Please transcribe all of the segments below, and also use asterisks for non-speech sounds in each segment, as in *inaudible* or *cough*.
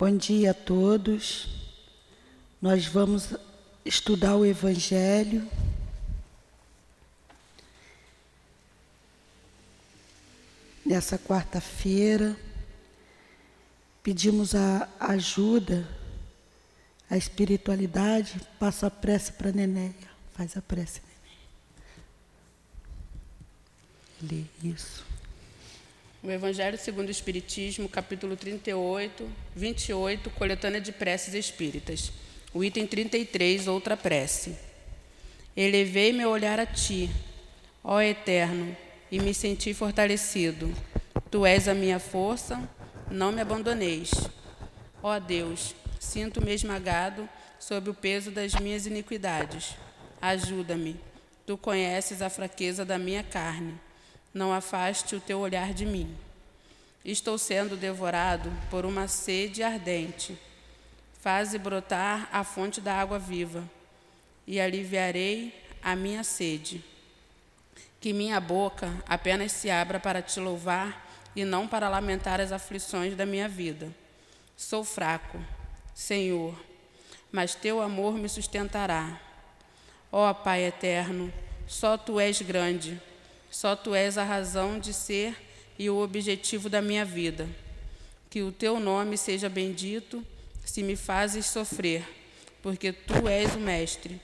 Bom dia a todos. Nós vamos estudar o Evangelho. Nessa quarta-feira, pedimos a ajuda, a espiritualidade. Passa a prece para a Nenéia. Faz a prece, Nenéia. Lê isso. O Evangelho segundo o Espiritismo, capítulo 38, 28, coletânea de preces espíritas. O item 33, outra prece. Elevei meu olhar a ti, ó Eterno, e me senti fortalecido. Tu és a minha força, não me abandoneis. Ó Deus, sinto-me esmagado sob o peso das minhas iniquidades. Ajuda-me. Tu conheces a fraqueza da minha carne não afaste o teu olhar de mim. Estou sendo devorado por uma sede ardente. Faze brotar a fonte da água viva, e aliviarei a minha sede. Que minha boca apenas se abra para te louvar e não para lamentar as aflições da minha vida. Sou fraco, Senhor, mas teu amor me sustentará. Ó Pai eterno, só tu és grande só tu és a razão de ser e o objetivo da minha vida. Que o teu nome seja bendito se me fazes sofrer, porque tu és o Mestre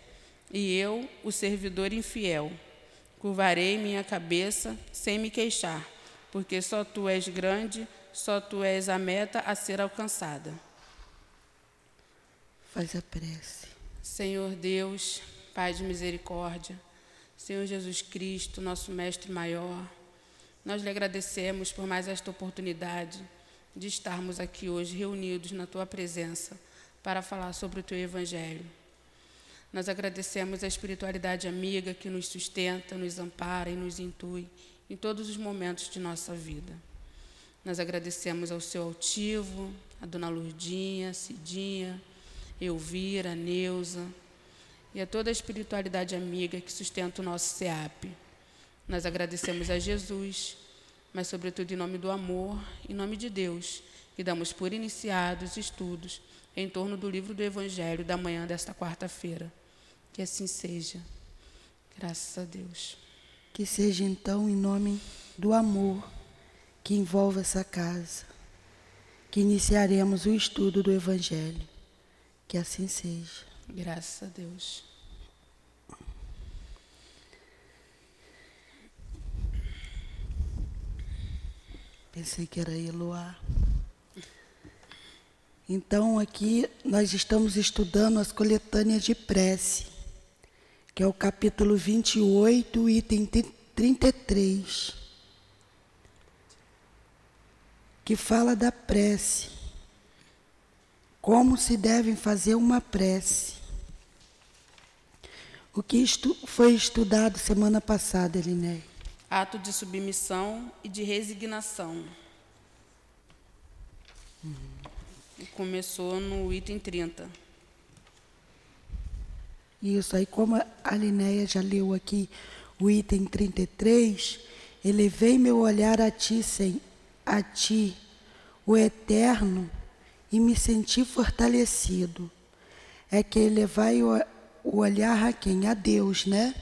e eu o servidor infiel. Curvarei minha cabeça sem me queixar, porque só tu és grande, só tu és a meta a ser alcançada. Faz a prece. Senhor Deus, Pai de misericórdia, Senhor Jesus Cristo, nosso Mestre maior, nós lhe agradecemos por mais esta oportunidade de estarmos aqui hoje reunidos na tua presença para falar sobre o teu Evangelho. Nós agradecemos a espiritualidade amiga que nos sustenta, nos ampara e nos intui em todos os momentos de nossa vida. Nós agradecemos ao seu altivo, a dona Lurdinha, Cidinha, Elvira, Neuza, e a toda a espiritualidade amiga que sustenta o nosso SEAP. Nós agradecemos a Jesus, mas, sobretudo, em nome do amor, em nome de Deus, que damos por iniciados estudos em torno do livro do Evangelho da manhã desta quarta-feira. Que assim seja. Graças a Deus. Que seja, então, em nome do amor que envolve essa casa, que iniciaremos o estudo do Evangelho. Que assim seja. Graças a Deus. Pensei que era Eloá. Então, aqui nós estamos estudando as coletâneas de prece, que é o capítulo 28, item 33, que fala da prece como se devem fazer uma prece. O que estu foi estudado semana passada, Eliné? Ato de submissão e de resignação. Uhum. Começou no item 30. Isso aí, como a Linéia já leu aqui o item 33, elevei meu olhar a ti, sem, a ti, o eterno, e me senti fortalecido. É que elevai o, o olhar a quem? A Deus, né?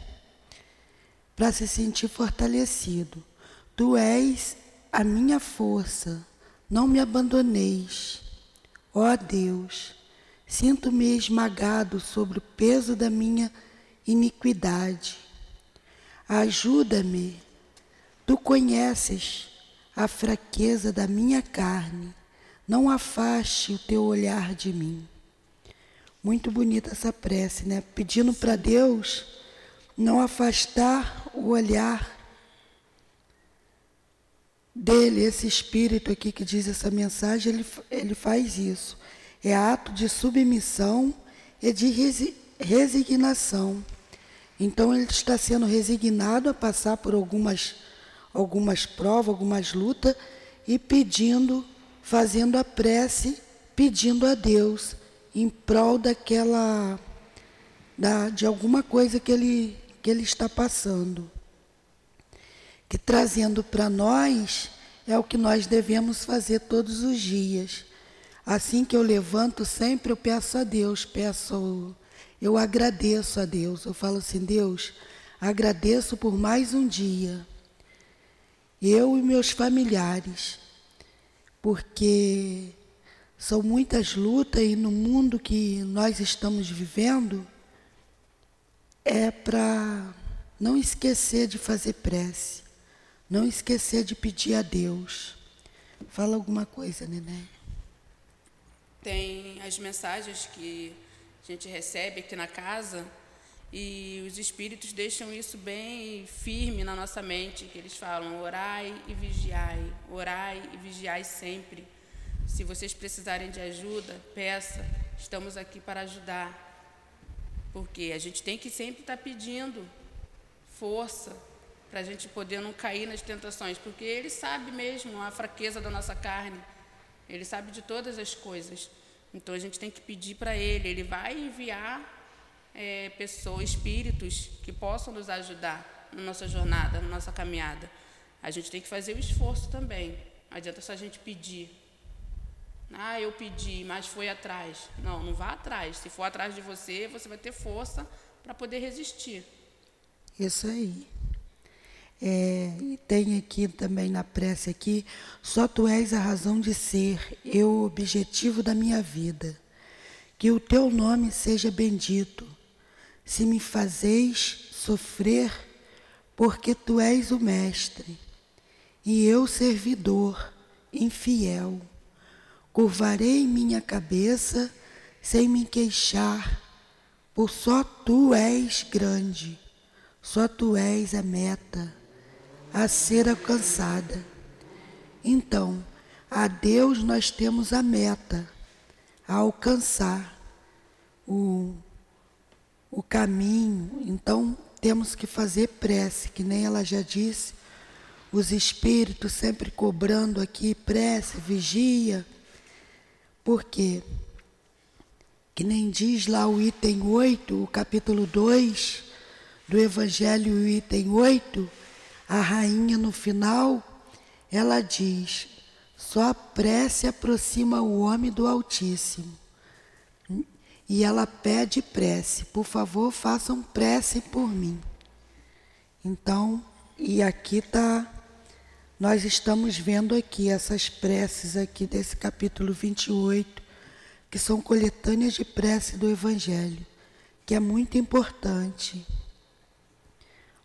Para se sentir fortalecido. Tu és a minha força, não me abandoneis. Ó Deus, sinto-me esmagado sobre o peso da minha iniquidade. Ajuda-me, tu conheces a fraqueza da minha carne não afaste o teu olhar de mim. Muito bonita essa prece, né? Pedindo para Deus não afastar o olhar dele, esse espírito aqui que diz essa mensagem, ele, ele faz isso. É ato de submissão e de resignação. Então ele está sendo resignado a passar por algumas, algumas provas, algumas lutas e pedindo fazendo a prece, pedindo a Deus em prol daquela da, de alguma coisa que ele que ele está passando. Que trazendo para nós é o que nós devemos fazer todos os dias. Assim que eu levanto, sempre eu peço a Deus, peço, eu agradeço a Deus. Eu falo assim, Deus, agradeço por mais um dia. Eu e meus familiares, porque são muitas lutas e no mundo que nós estamos vivendo é para não esquecer de fazer prece, não esquecer de pedir a Deus. Fala alguma coisa, Neném. Tem as mensagens que a gente recebe aqui na casa e os espíritos deixam isso bem firme na nossa mente, que eles falam: orai e vigiai, orai e vigiai sempre. Se vocês precisarem de ajuda, peça, estamos aqui para ajudar. Porque a gente tem que sempre estar pedindo força para a gente poder não cair nas tentações, porque Ele sabe mesmo a fraqueza da nossa carne, Ele sabe de todas as coisas. Então a gente tem que pedir para Ele, Ele vai enviar é, pessoas, espíritos que possam nos ajudar na nossa jornada, na nossa caminhada. A gente tem que fazer o esforço também. Não adianta só a gente pedir. Ah, eu pedi, mas foi atrás. Não, não vá atrás. Se for atrás de você, você vai ter força para poder resistir. Isso aí. É, e tem aqui também na prece aqui, só tu és a razão de ser, eu o objetivo da minha vida. Que o teu nome seja bendito. Se me fazeis sofrer, porque tu és o mestre, e eu servidor, infiel. Curvarei minha cabeça sem me queixar, por só tu és grande só tu és a meta a ser alcançada. Então, a Deus nós temos a meta a alcançar o, o caminho. Então, temos que fazer prece, que nem ela já disse, os espíritos sempre cobrando aqui prece, vigia. Por quê? Que nem diz lá o item 8, o capítulo 2, do Evangelho, item 8, a rainha no final, ela diz: só a prece aproxima o homem do Altíssimo. E ela pede prece, por favor, façam prece por mim. Então, e aqui está, nós estamos vendo aqui essas preces aqui desse capítulo 28, que são coletâneas de prece do Evangelho, que é muito importante.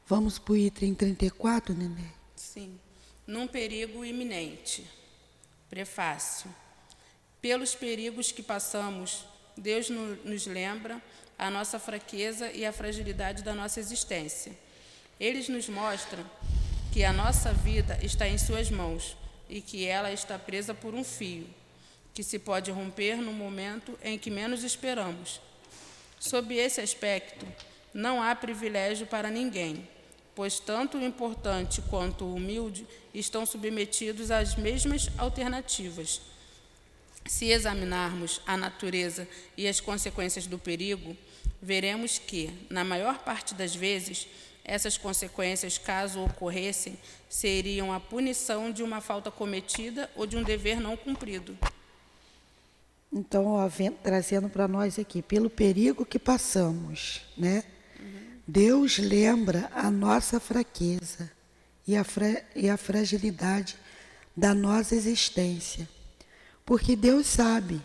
Vamos para o item 34, Nenê? Sim. Num perigo iminente. Prefácio. Pelos perigos que passamos, Deus nos lembra a nossa fraqueza e a fragilidade da nossa existência. Eles nos mostram que a nossa vida está em Suas mãos e que ela está presa por um fio, que se pode romper no momento em que menos esperamos. Sob esse aspecto, não há privilégio para ninguém pois tanto o importante quanto o humilde estão submetidos às mesmas alternativas. Se examinarmos a natureza e as consequências do perigo, veremos que, na maior parte das vezes, essas consequências, caso ocorressem, seriam a punição de uma falta cometida ou de um dever não cumprido. Então, ó, vem, trazendo para nós aqui, pelo perigo que passamos, né? Deus lembra a nossa fraqueza e a, fra e a fragilidade da nossa existência. Porque Deus sabe,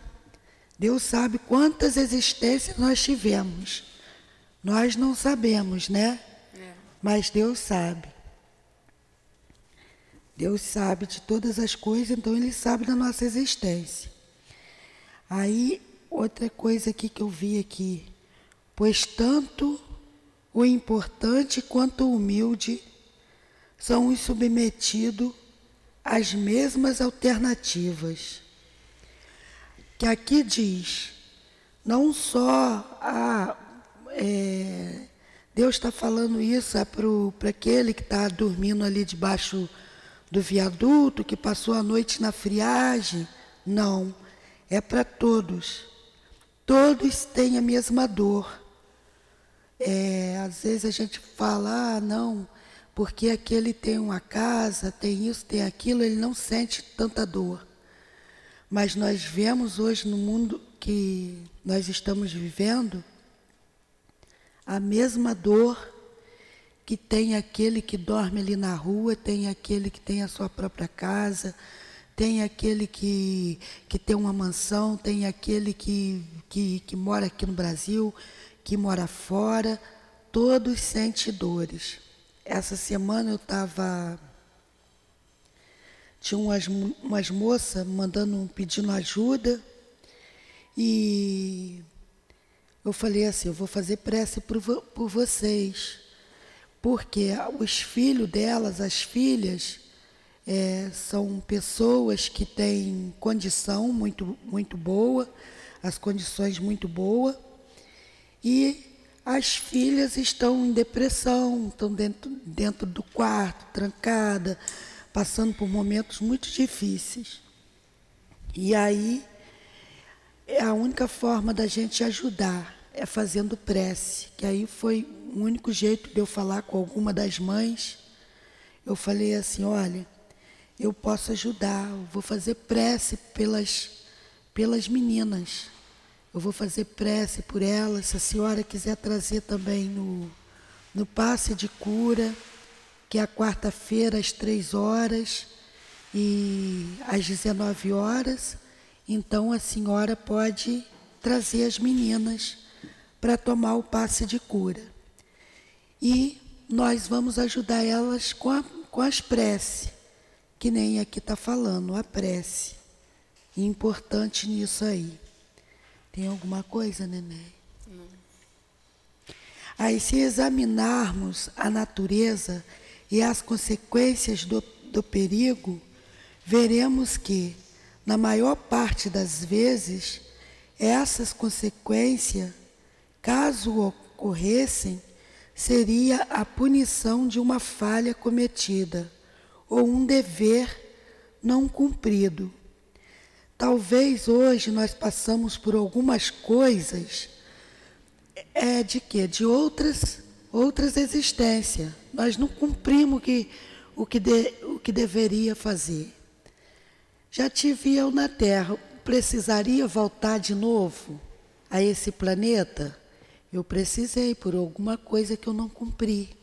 Deus sabe quantas existências nós tivemos. Nós não sabemos, né? Mas Deus sabe. Deus sabe de todas as coisas, então Ele sabe da nossa existência. Aí, outra coisa aqui que eu vi aqui. Pois tanto o importante quanto o humilde são os submetidos às mesmas alternativas. Que aqui diz, não só a. É, Deus está falando isso é para aquele que está dormindo ali debaixo do viaduto, que passou a noite na friagem. Não, é para todos. Todos têm a mesma dor é, às vezes a gente fala, ah, não, porque aquele tem uma casa, tem isso, tem aquilo, ele não sente tanta dor. Mas nós vemos hoje no mundo que nós estamos vivendo a mesma dor que tem aquele que dorme ali na rua, tem aquele que tem a sua própria casa, tem aquele que, que tem uma mansão, tem aquele que, que, que mora aqui no Brasil, que mora fora, todos sentem dores. Essa semana eu estava. Tinha umas, umas moças mandando, pedindo ajuda, e eu falei assim: eu vou fazer prece por, por vocês porque os filhos delas, as filhas, é, são pessoas que têm condição muito, muito boa, as condições muito boas, e as filhas estão em depressão, estão dentro, dentro do quarto, trancada, passando por momentos muito difíceis. E aí, é a única forma da gente ajudar é fazendo prece, que aí foi o único jeito de eu falar com alguma das mães. Eu falei assim, olha, eu posso ajudar, eu vou fazer prece pelas, pelas meninas. Eu vou fazer prece por elas. Se a senhora quiser trazer também no, no passe de cura, que é a quarta-feira às três horas e às 19 horas, então a senhora pode trazer as meninas para tomar o passe de cura. E nós vamos ajudar elas com, a, com as preces, que nem aqui está falando, a prece. Importante nisso aí. Tem alguma coisa, neném? Não. Aí, se examinarmos a natureza e as consequências do, do perigo, veremos que, na maior parte das vezes, essas consequências caso ocorressem, seria a punição de uma falha cometida ou um dever não cumprido. Talvez hoje nós passamos por algumas coisas é de quê? De outras outras existências. Nós não cumprimos que, o, que de, o que deveria fazer. Já tive eu na Terra, precisaria voltar de novo a esse planeta? Eu precisei por alguma coisa que eu não cumpri.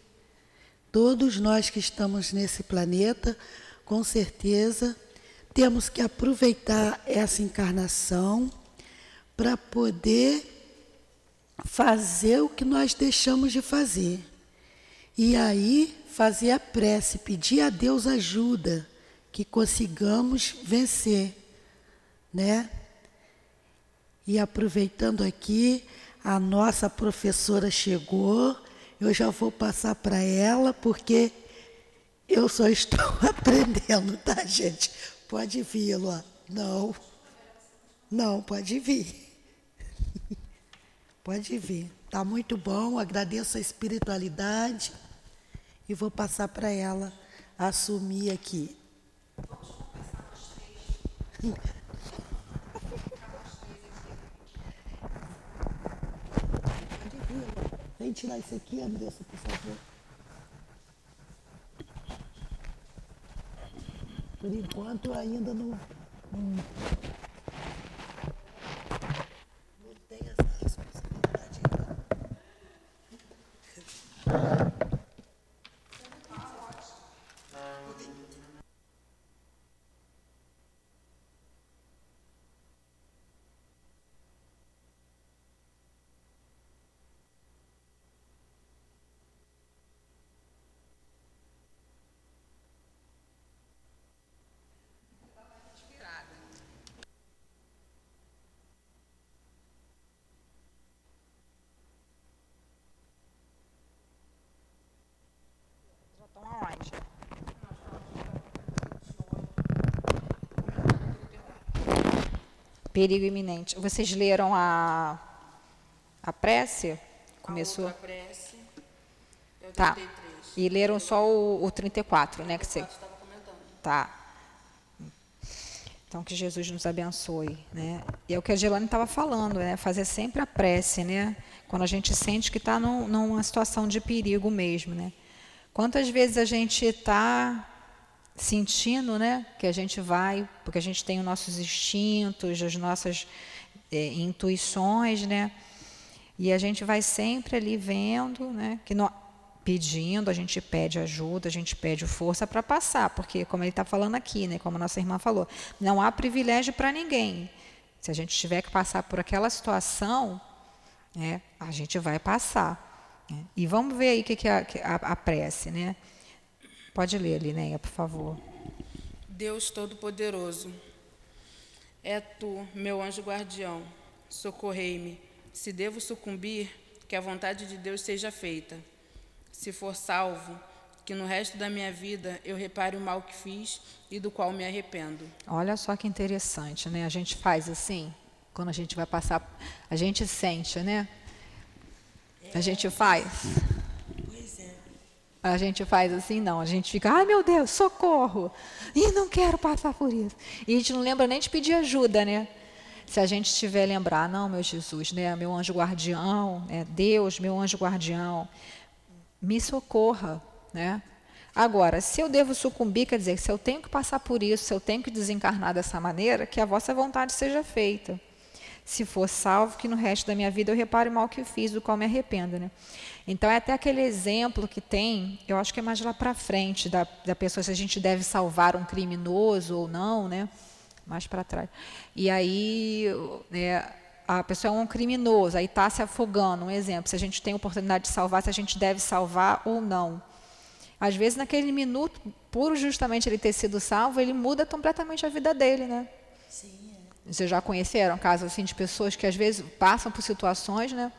Todos nós que estamos nesse planeta, com certeza, temos que aproveitar essa encarnação para poder fazer o que nós deixamos de fazer. E aí fazer a prece, pedir a Deus ajuda, que consigamos vencer, né? E aproveitando aqui, a nossa professora chegou, eu já vou passar para ela, porque eu só estou *laughs* aprendendo, tá, gente? Pode vir, Luan. Não. Não, pode vir. *laughs* Pode vir. Está muito bom, agradeço a espiritualidade e vou passar para ela assumir aqui. *laughs* Vem tirar isso aqui, Andressa, por favor. Por enquanto ainda não. não Perigo iminente. Vocês leram a, a prece? Começou? A prece. É tá. E leram só o, o 34, né? Que você... Tá. Então, que Jesus nos abençoe. Né? E é o que a Gelane estava falando, né? fazer sempre a prece, né? quando a gente sente que está num, numa situação de perigo mesmo. Né? Quantas vezes a gente está sentindo, né, que a gente vai, porque a gente tem os nossos instintos, as nossas é, intuições, né, e a gente vai sempre ali vendo, né, que no, pedindo, a gente pede ajuda, a gente pede força para passar, porque como ele está falando aqui, né, como a nossa irmã falou, não há privilégio para ninguém. Se a gente tiver que passar por aquela situação, né, a gente vai passar. Né? E vamos ver aí o que, que é a, a, a prece, né? Pode ler, Linéia, por favor. Deus Todo-Poderoso, é tu, meu anjo guardião, socorrei-me. Se devo sucumbir, que a vontade de Deus seja feita. Se for salvo, que no resto da minha vida eu repare o mal que fiz e do qual me arrependo. Olha só que interessante, né? A gente faz assim, quando a gente vai passar, a gente sente, né? A gente faz. A gente faz assim, não. A gente fica, ai meu Deus, socorro! E não quero passar por isso. E a gente não lembra nem de pedir ajuda, né? Se a gente estiver lembrar, não, meu Jesus, né? Meu anjo guardião, né? Deus, meu anjo guardião, me socorra, né? Agora, se eu devo sucumbir, quer dizer, se eu tenho que passar por isso, se eu tenho que desencarnar dessa maneira, que a vossa vontade seja feita. Se for salvo, que no resto da minha vida eu repare o mal que fiz, do qual me arrependo. Né? Então, é até aquele exemplo que tem, eu acho que é mais lá para frente, da, da pessoa, se a gente deve salvar um criminoso ou não, né? mais para trás. E aí, né, a pessoa é um criminoso, aí está se afogando, um exemplo, se a gente tem oportunidade de salvar, se a gente deve salvar ou não. Às vezes, naquele minuto, por justamente ele ter sido salvo, ele muda completamente a vida dele, né? Sim. É. Vocês já conheceram casos assim de pessoas que às vezes passam por situações, né?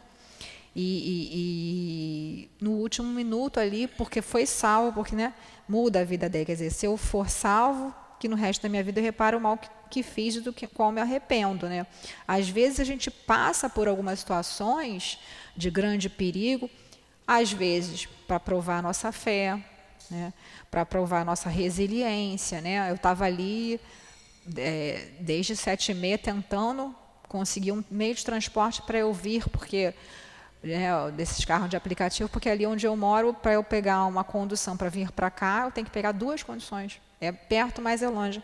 E, e, e, no último minuto ali, porque foi salvo, porque né, muda a vida dele. Quer dizer, se eu for salvo, que no resto da minha vida eu reparo o mal que, que fiz do que qual me arrependo. Né? Às vezes a gente passa por algumas situações de grande perigo, às vezes para provar a nossa fé, né? para provar a nossa resiliência. Né? Eu estava ali é, desde sete e meia tentando conseguir um meio de transporte para eu vir, porque né, desses carros de aplicativo, porque ali onde eu moro, para eu pegar uma condução para vir para cá, eu tenho que pegar duas condições. É perto, mas é longe.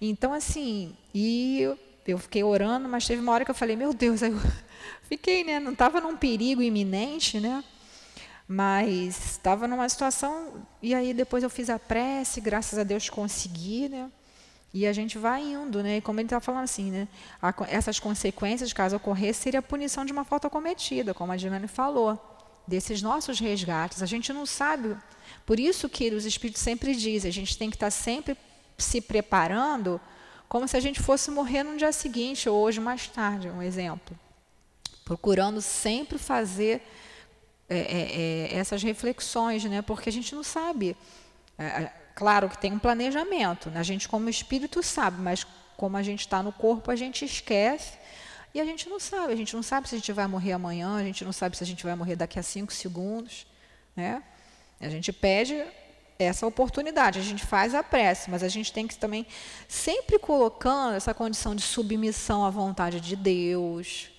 Então, assim, e eu fiquei orando, mas teve uma hora que eu falei, meu Deus, aí eu *laughs* fiquei, né? Não estava num perigo iminente, né? Mas estava numa situação, e aí depois eu fiz a prece, graças a Deus consegui, né? E a gente vai indo, né? E como ele está falando assim, né? A, essas consequências, caso ocorresse, seria a punição de uma falta cometida, como a Dilane falou, desses nossos resgates. A gente não sabe. Por isso que os Espíritos sempre dizem, a gente tem que estar tá sempre se preparando como se a gente fosse morrer no dia seguinte ou hoje mais tarde, um exemplo. Procurando sempre fazer é, é, é, essas reflexões, né? Porque a gente não sabe. Claro que tem um planejamento, né? a gente como espírito sabe, mas como a gente está no corpo, a gente esquece e a gente não sabe. A gente não sabe se a gente vai morrer amanhã, a gente não sabe se a gente vai morrer daqui a cinco segundos. Né? A gente pede essa oportunidade, a gente faz a prece, mas a gente tem que também sempre colocando essa condição de submissão à vontade de Deus,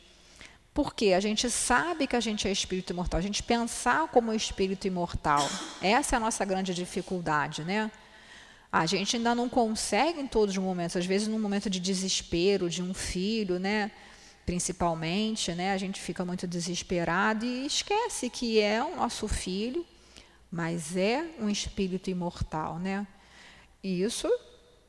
porque a gente sabe que a gente é espírito imortal, a gente pensar como espírito imortal, essa é a nossa grande dificuldade, né? A gente ainda não consegue em todos os momentos, às vezes num momento de desespero de um filho, né? Principalmente, né? A gente fica muito desesperado e esquece que é o nosso filho, mas é um espírito imortal, né? E isso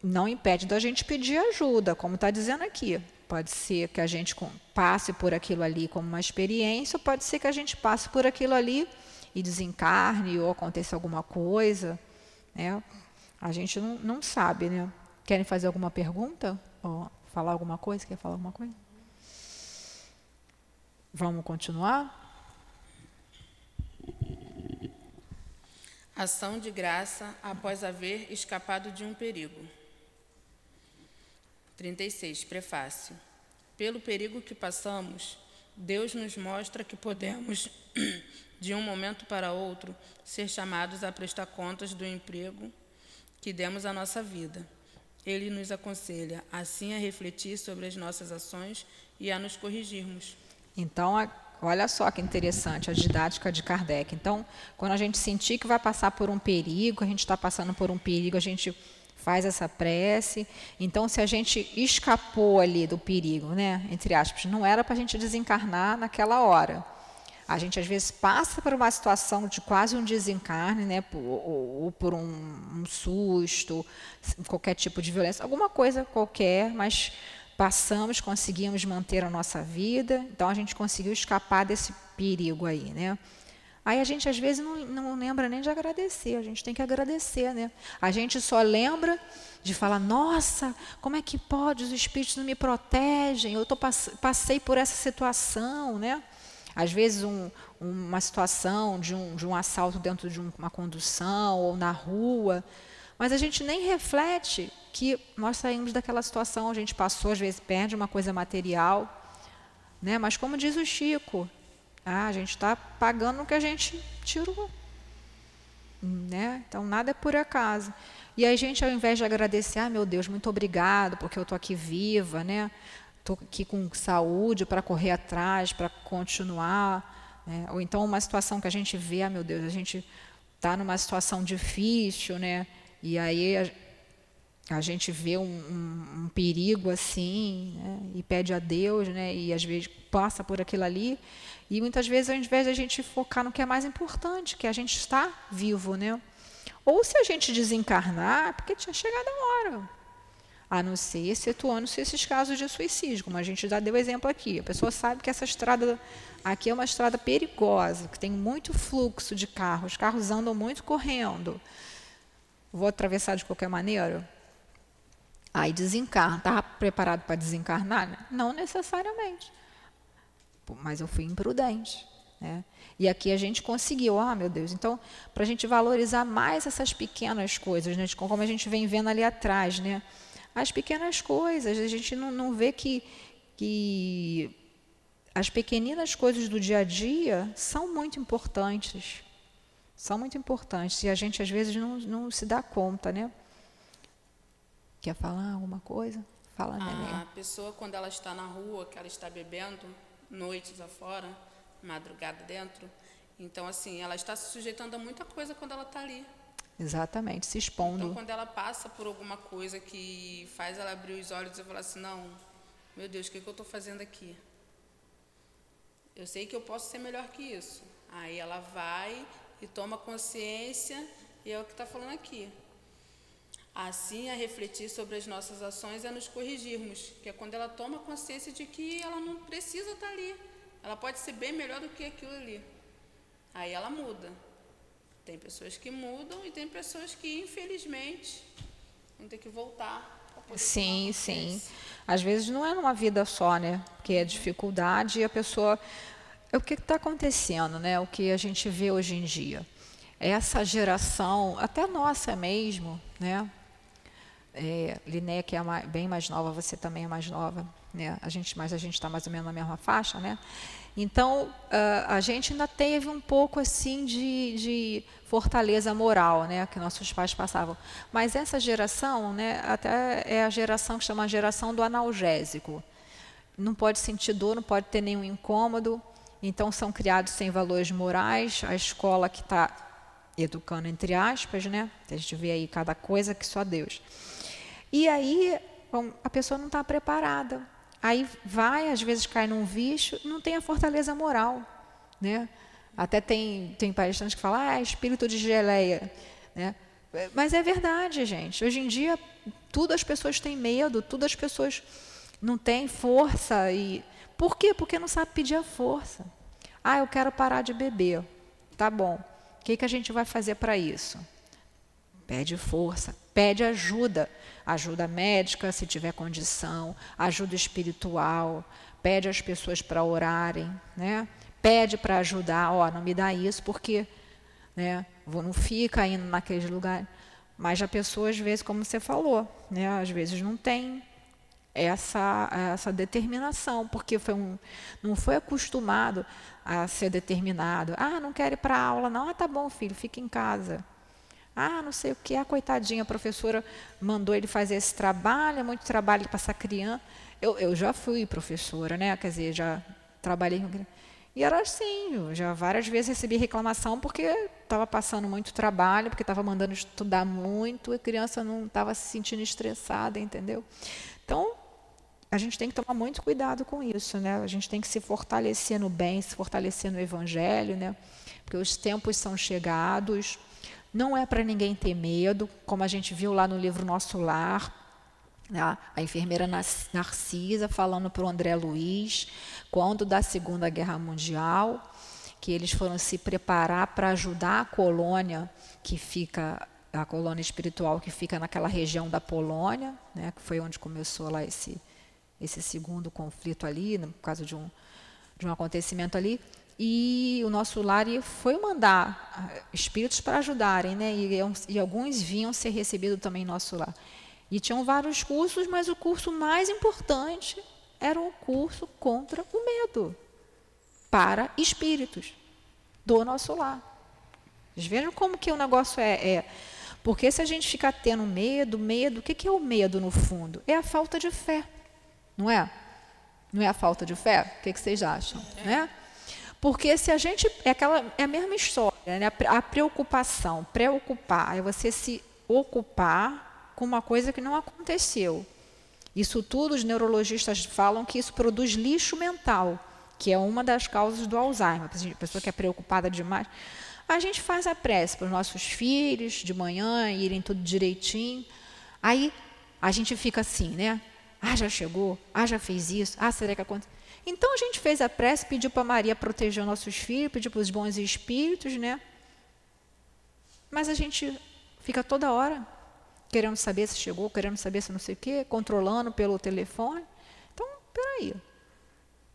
não impede da gente pedir ajuda, como está dizendo aqui. Pode ser que a gente passe por aquilo ali como uma experiência, ou pode ser que a gente passe por aquilo ali e desencarne ou aconteça alguma coisa. Né? A gente não, não sabe. Né? Querem fazer alguma pergunta? Ou falar alguma coisa? Quer falar alguma coisa? Vamos continuar? Ação de graça após haver escapado de um perigo. 36. Prefácio. Pelo perigo que passamos, Deus nos mostra que podemos, *clears throat* de um momento para outro, ser chamados a prestar contas do emprego que demos à nossa vida. Ele nos aconselha, assim, a refletir sobre as nossas ações e a nos corrigirmos. Então, Olha só que interessante a didática de Kardec. Então, quando a gente sentir que vai passar por um perigo, a gente está passando por um perigo, a gente faz essa prece. Então, se a gente escapou ali do perigo, né, entre aspas, não era para a gente desencarnar naquela hora. A gente às vezes passa por uma situação de quase um desencarne, né, ou, ou por um, um susto, qualquer tipo de violência, alguma coisa qualquer, mas passamos, conseguimos manter a nossa vida, então a gente conseguiu escapar desse perigo aí, né? Aí a gente às vezes não, não lembra nem de agradecer, a gente tem que agradecer, né? A gente só lembra de falar, nossa, como é que pode, os espíritos não me protegem, eu tô, passei por essa situação, né? Às vezes um, uma situação de um, de um assalto dentro de uma condução ou na rua, mas a gente nem reflete que nós saímos daquela situação, a gente passou, às vezes perde uma coisa material, né? mas como diz o Chico, ah, a gente está pagando o que a gente tirou. Né? Então, nada é por acaso. E a gente, ao invés de agradecer, ah, meu Deus, muito obrigado, porque eu estou aqui viva, né? Estou aqui com saúde para correr atrás, para continuar. Né? Ou então uma situação que a gente vê, ah, meu Deus, a gente está numa situação difícil, né? E aí a, gente vê um, um, um perigo assim né? e pede a Deus, né? E às vezes passa por aquilo ali. E muitas vezes, ao invés a gente focar no que é mais importante, que é a gente está vivo, né? Ou se a gente desencarnar, porque tinha chegado a hora. A não ser, excetuando-se esses casos de suicídio, como a gente já deu exemplo aqui. A pessoa sabe que essa estrada aqui é uma estrada perigosa, que tem muito fluxo de carros, os carros andam muito correndo. Vou atravessar de qualquer maneira? Aí desencarna. Estava preparado para desencarnar? Não necessariamente. Mas eu fui imprudente. Né? E aqui a gente conseguiu, ah, meu Deus. Então, para a gente valorizar mais essas pequenas coisas, né? como a gente vem vendo ali atrás, né? as pequenas coisas, a gente não, não vê que, que as pequeninas coisas do dia a dia são muito importantes são muito importantes e a gente às vezes não, não se dá conta, né? Quer falar alguma coisa? Fala, Nenê. A pessoa, quando ela está na rua, que ela está bebendo, noites afora, madrugada dentro, então, assim, ela está se sujeitando a muita coisa quando ela está ali. Exatamente, se expondo. Então, quando ela passa por alguma coisa que faz ela abrir os olhos e falar assim: não, meu Deus, o que, que eu estou fazendo aqui? Eu sei que eu posso ser melhor que isso. Aí ela vai e toma consciência, e é o que está falando aqui. Assim, a refletir sobre as nossas ações é nos corrigirmos, que é quando ela toma consciência de que ela não precisa estar tá ali. Ela pode ser bem melhor do que aquilo ali. Aí ela muda. Tem pessoas que mudam e tem pessoas que, infelizmente, vão ter que voltar. Sim, sim. Às vezes não é numa vida só, né? Porque é dificuldade e a pessoa é o que está acontecendo, né? O que a gente vê hoje em dia. Essa geração, até nossa mesmo, né? É, Liné, que é bem mais nova, você também é mais nova, né? A gente, mas a gente está mais ou menos na mesma faixa, né? Então, a gente ainda teve um pouco assim de, de, fortaleza moral, né, que nossos pais passavam. Mas essa geração, né, até é a geração que chama a geração do analgésico. Não pode sentir dor, não pode ter nenhum incômodo. Então, são criados sem valores morais, a escola que está educando, entre aspas, né? A gente vê aí cada coisa que só Deus. E aí, bom, a pessoa não está preparada. Aí vai, às vezes cai num vício, não tem a fortaleza moral, né? Até tem, tem palestrantes que falam, ah, espírito de geleia, né? Mas é verdade, gente. Hoje em dia, tudo as pessoas têm medo, tudo as pessoas não têm força e por quê? Porque não sabe pedir a força. Ah, eu quero parar de beber. Tá bom. O que, que a gente vai fazer para isso? Pede força, pede ajuda. Ajuda médica, se tiver condição, ajuda espiritual, pede às pessoas para orarem, né? Pede para ajudar, ó, não me dá isso porque, né? Não fica indo naquele lugar. Mas a pessoa às vezes, como você falou, né? Às vezes não tem essa, essa determinação, porque foi um, não foi acostumado a ser determinado. Ah, não quero ir para a aula, não. Ah, tá bom, filho, fica em casa. Ah, não sei o que, a coitadinha, a professora mandou ele fazer esse trabalho, é muito trabalho para essa criança. Eu, eu já fui professora, né? Quer dizer, já trabalhei com E era assim, eu já várias vezes recebi reclamação porque estava passando muito trabalho, porque estava mandando estudar muito, e a criança não estava se sentindo estressada, entendeu? Então, a gente tem que tomar muito cuidado com isso, né? A gente tem que se fortalecer no bem, se fortalecer no evangelho, né? Porque os tempos são chegados. Não é para ninguém ter medo, como a gente viu lá no livro Nosso Lar, a, a enfermeira Narcisa falando para o André Luiz, quando da Segunda Guerra Mundial, que eles foram se preparar para ajudar a colônia que fica a colônia espiritual que fica naquela região da Polônia, né, que foi onde começou lá esse esse segundo conflito ali, por causa de um de um acontecimento ali, e o nosso lar foi mandar ah, espíritos para ajudarem, né? E, e alguns vinham ser recebidos também nosso lar. E tinham vários cursos, mas o curso mais importante era o curso contra o medo para espíritos do nosso lar. Vocês vejam como que o negócio é, é. Porque se a gente ficar tendo medo, medo, o que, que é o medo no fundo? É a falta de fé, não é? Não é a falta de fé? O que, que vocês acham? É. Né? Porque se a gente. É, aquela, é a mesma história, né? a preocupação, preocupar, é você se ocupar com uma coisa que não aconteceu. Isso tudo os neurologistas falam que isso produz lixo mental, que é uma das causas do Alzheimer. A pessoa que é preocupada demais. A gente faz a prece para os nossos filhos de manhã irem tudo direitinho. Aí a gente fica assim, né? Ah, já chegou. Ah, já fez isso. Ah, será que aconteceu? Então a gente fez a prece, pediu para Maria proteger nossos filhos, pediu para os bons espíritos, né? Mas a gente fica toda hora querendo saber se chegou, querendo saber se não sei o quê, controlando pelo telefone. Então, peraí.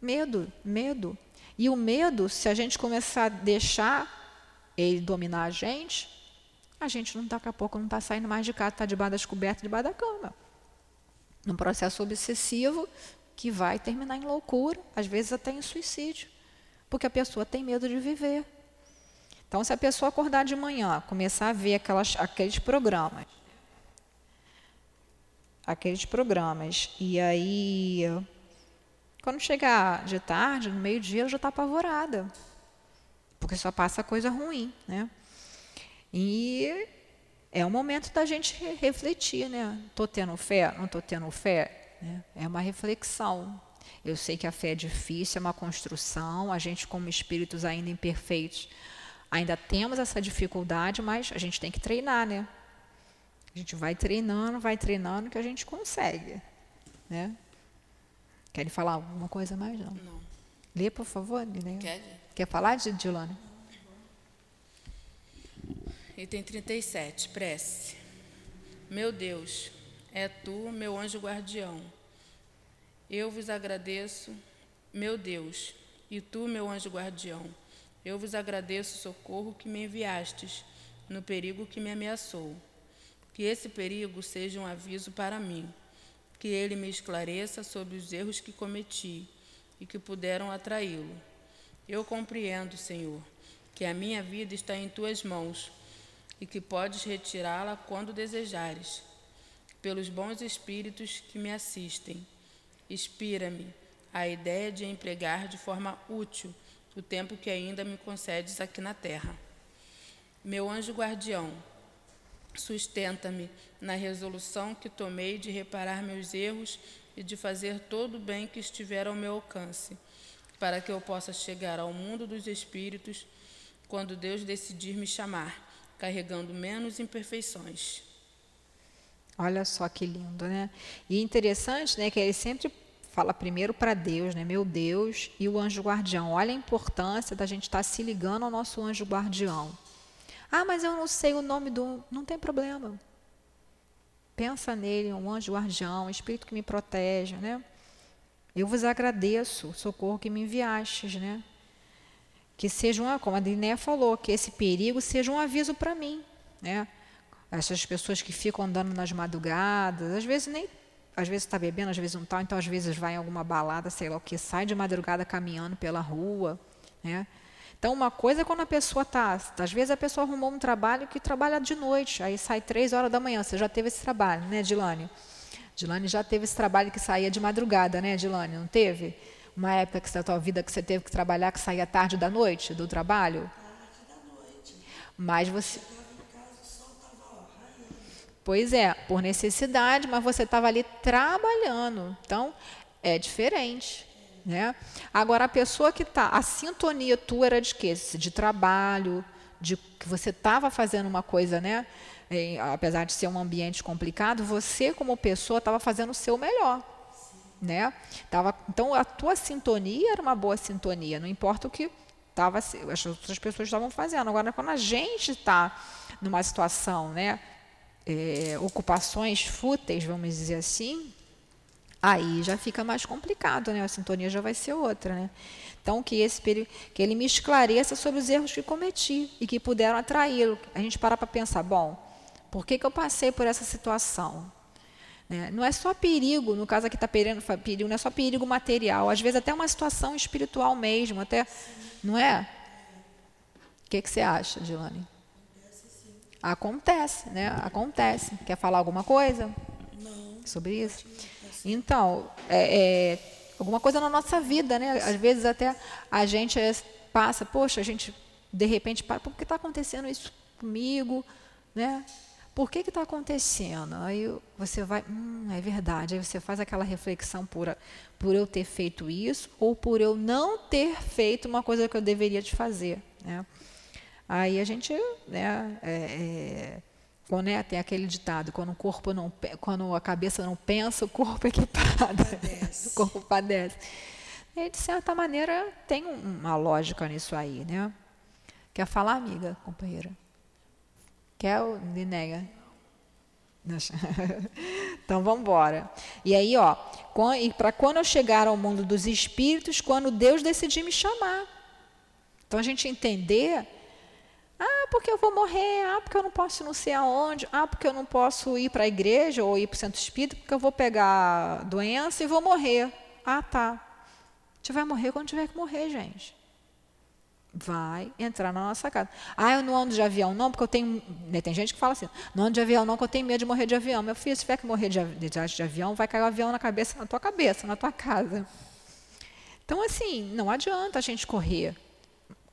Medo, medo. E o medo, se a gente começar a deixar ele dominar a gente, a gente não daqui a pouco não está saindo mais de casa, está debaixo das cobertas, debaixo da cama. Num processo obsessivo que vai terminar em loucura, às vezes até em suicídio, porque a pessoa tem medo de viver. Então, se a pessoa acordar de manhã, começar a ver aquelas, aqueles programas aqueles programas. E aí, quando chegar de tarde, no meio-dia, eu já está apavorada, porque só passa coisa ruim, né? E é o momento da gente refletir, né? Estou tendo fé? Não estou tendo fé? Né? É uma reflexão. Eu sei que a fé é difícil, é uma construção. A gente, como espíritos ainda imperfeitos, ainda temos essa dificuldade, mas a gente tem que treinar, né? A gente vai treinando, vai treinando que a gente consegue. Né? Querem falar alguma coisa mais? Não. Não. Lê, por favor. Lê. Quer? Quer falar, Dilane? Item 37, prece. Meu Deus, é tu, meu anjo guardião. Eu vos agradeço, meu Deus, e tu, meu anjo guardião. Eu vos agradeço o socorro que me enviastes no perigo que me ameaçou. Que esse perigo seja um aviso para mim, que ele me esclareça sobre os erros que cometi e que puderam atraí-lo. Eu compreendo, Senhor, que a minha vida está em tuas mãos e que podes retirá-la quando desejares. Pelos bons espíritos que me assistem, inspira-me a ideia de empregar de forma útil o tempo que ainda me concedes aqui na terra. Meu anjo guardião, Sustenta-me na resolução que tomei de reparar meus erros e de fazer todo o bem que estiver ao meu alcance, para que eu possa chegar ao mundo dos espíritos quando Deus decidir me chamar, carregando menos imperfeições. Olha só que lindo, né? E interessante, né, que ele sempre fala primeiro para Deus, né, meu Deus, e o anjo guardião. Olha a importância da gente estar tá se ligando ao nosso anjo guardião. Ah, mas eu não sei o nome do. Não tem problema. Pensa nele, um anjo guardião, um espírito que me protege, né? Eu vos agradeço o socorro que me enviastes, né? Que seja uma, como a Diné falou, que esse perigo seja um aviso para mim, né? Essas pessoas que ficam andando nas madrugadas, às vezes nem, às vezes está bebendo, às vezes não está, então às vezes vai em alguma balada, sei lá o que, sai de madrugada caminhando pela rua, né? Então, uma coisa é quando a pessoa está. Às vezes a pessoa arrumou um trabalho que trabalha de noite, aí sai três horas da manhã. Você já teve esse trabalho, né, Dilane? Dilane já teve esse trabalho que saía de madrugada, né, Dilane? Não teve? uma época que da tua vida que você teve que trabalhar, que saía tarde da noite do trabalho? Tarde da noite. Mas você. Chegava em casa, o sol estava ó, raiando. Pois é, por necessidade, mas você estava ali trabalhando. Então, é diferente. Né? Agora, a pessoa que está. A sintonia tua era de quê? De trabalho, de que você estava fazendo uma coisa, né? Em- apesar de ser um ambiente complicado, você, como pessoa, estava fazendo o seu melhor. Né? Tava, então, a tua sintonia era uma boa sintonia, não importa o que tava, as outras pessoas estavam fazendo. Agora, quando a gente está numa situação, né? É, ocupações fúteis, vamos dizer assim, aí já fica mais complicado, né? A sintonia já vai ser outra, né? Então que esse que ele me esclareça sobre os erros que cometi e que puderam atraí-lo. A gente para para pensar, bom, por que, que eu passei por essa situação? Né? Não é só perigo, no caso aqui está perigo, não é só perigo material, às vezes até uma situação espiritual mesmo, até, não é? O que, que você acha, Dilane? Acontece, né? Acontece. Quer falar alguma coisa? Sobre isso? Então, é, é, alguma coisa na nossa vida, né? Às vezes até a gente passa, poxa, a gente de repente para, por que está acontecendo isso comigo, né? Por que está acontecendo? Aí você vai, hum, é verdade. Aí você faz aquela reflexão por, a- por eu ter feito isso ou por eu não ter feito uma coisa que eu deveria de fazer, né? Aí a gente, né, é, é, quando, né, tem aquele ditado, quando o corpo não, quando a cabeça não pensa, o corpo é que *laughs* padece. o corpo padece. E, de certa maneira, tem um- uma lógica nisso aí, né? Quer falar, amiga, companheira? Quer, Linéia? *laughs* Então vamos embora. E aí, ó, para quando eu chegar ao mundo dos espíritos, quando Deus decidir me chamar. Então a gente entender, porque eu vou morrer, ah, porque eu não posso ir não sei aonde, ah, porque eu não posso ir para a igreja ou ir para o centro espírita, porque eu vou pegar doença e vou morrer. Ah, tá. Gente vai morrer quando tiver que morrer, gente vai entrar na nossa casa. Ah, eu não ando de avião não, porque eu tenho... né, Tem gente que fala assim, não ando de avião não, porque eu tenho medo de morrer de avião. Meu filho, se tiver que morrer de, de, de avião, vai cair o avião na cabeça, na tua cabeça, na tua casa. Então, assim, não adianta a gente correr.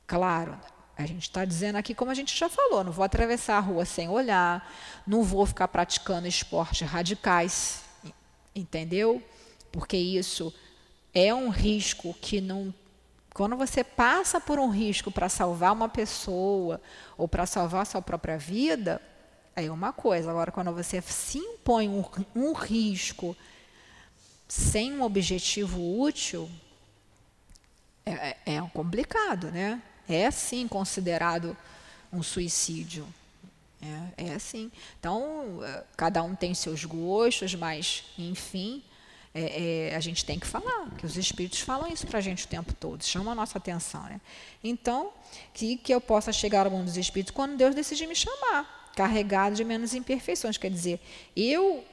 Claro, a gente está dizendo aqui, como a gente já falou, não vou atravessar a rua sem olhar, não vou ficar praticando esportes radicais, entendeu? Porque isso é um risco que não. Quando você passa por um risco para salvar uma pessoa ou para salvar a sua própria vida, é uma coisa. Agora, quando você se impõe um, um risco sem um objetivo útil, é, é é complicado, né? É sim considerado um suicídio. É, é sim. Então, eh, cada um tem seus gostos, mas, enfim, é, é, a gente tem que falar, que os espíritos falam isso para a gente o tempo todo, chamam a nossa atenção. Né? Então, que, que eu possa chegar ao mundo dos espíritos quando Deus decidir me chamar, carregado de menos imperfeições. Quer dizer, eu,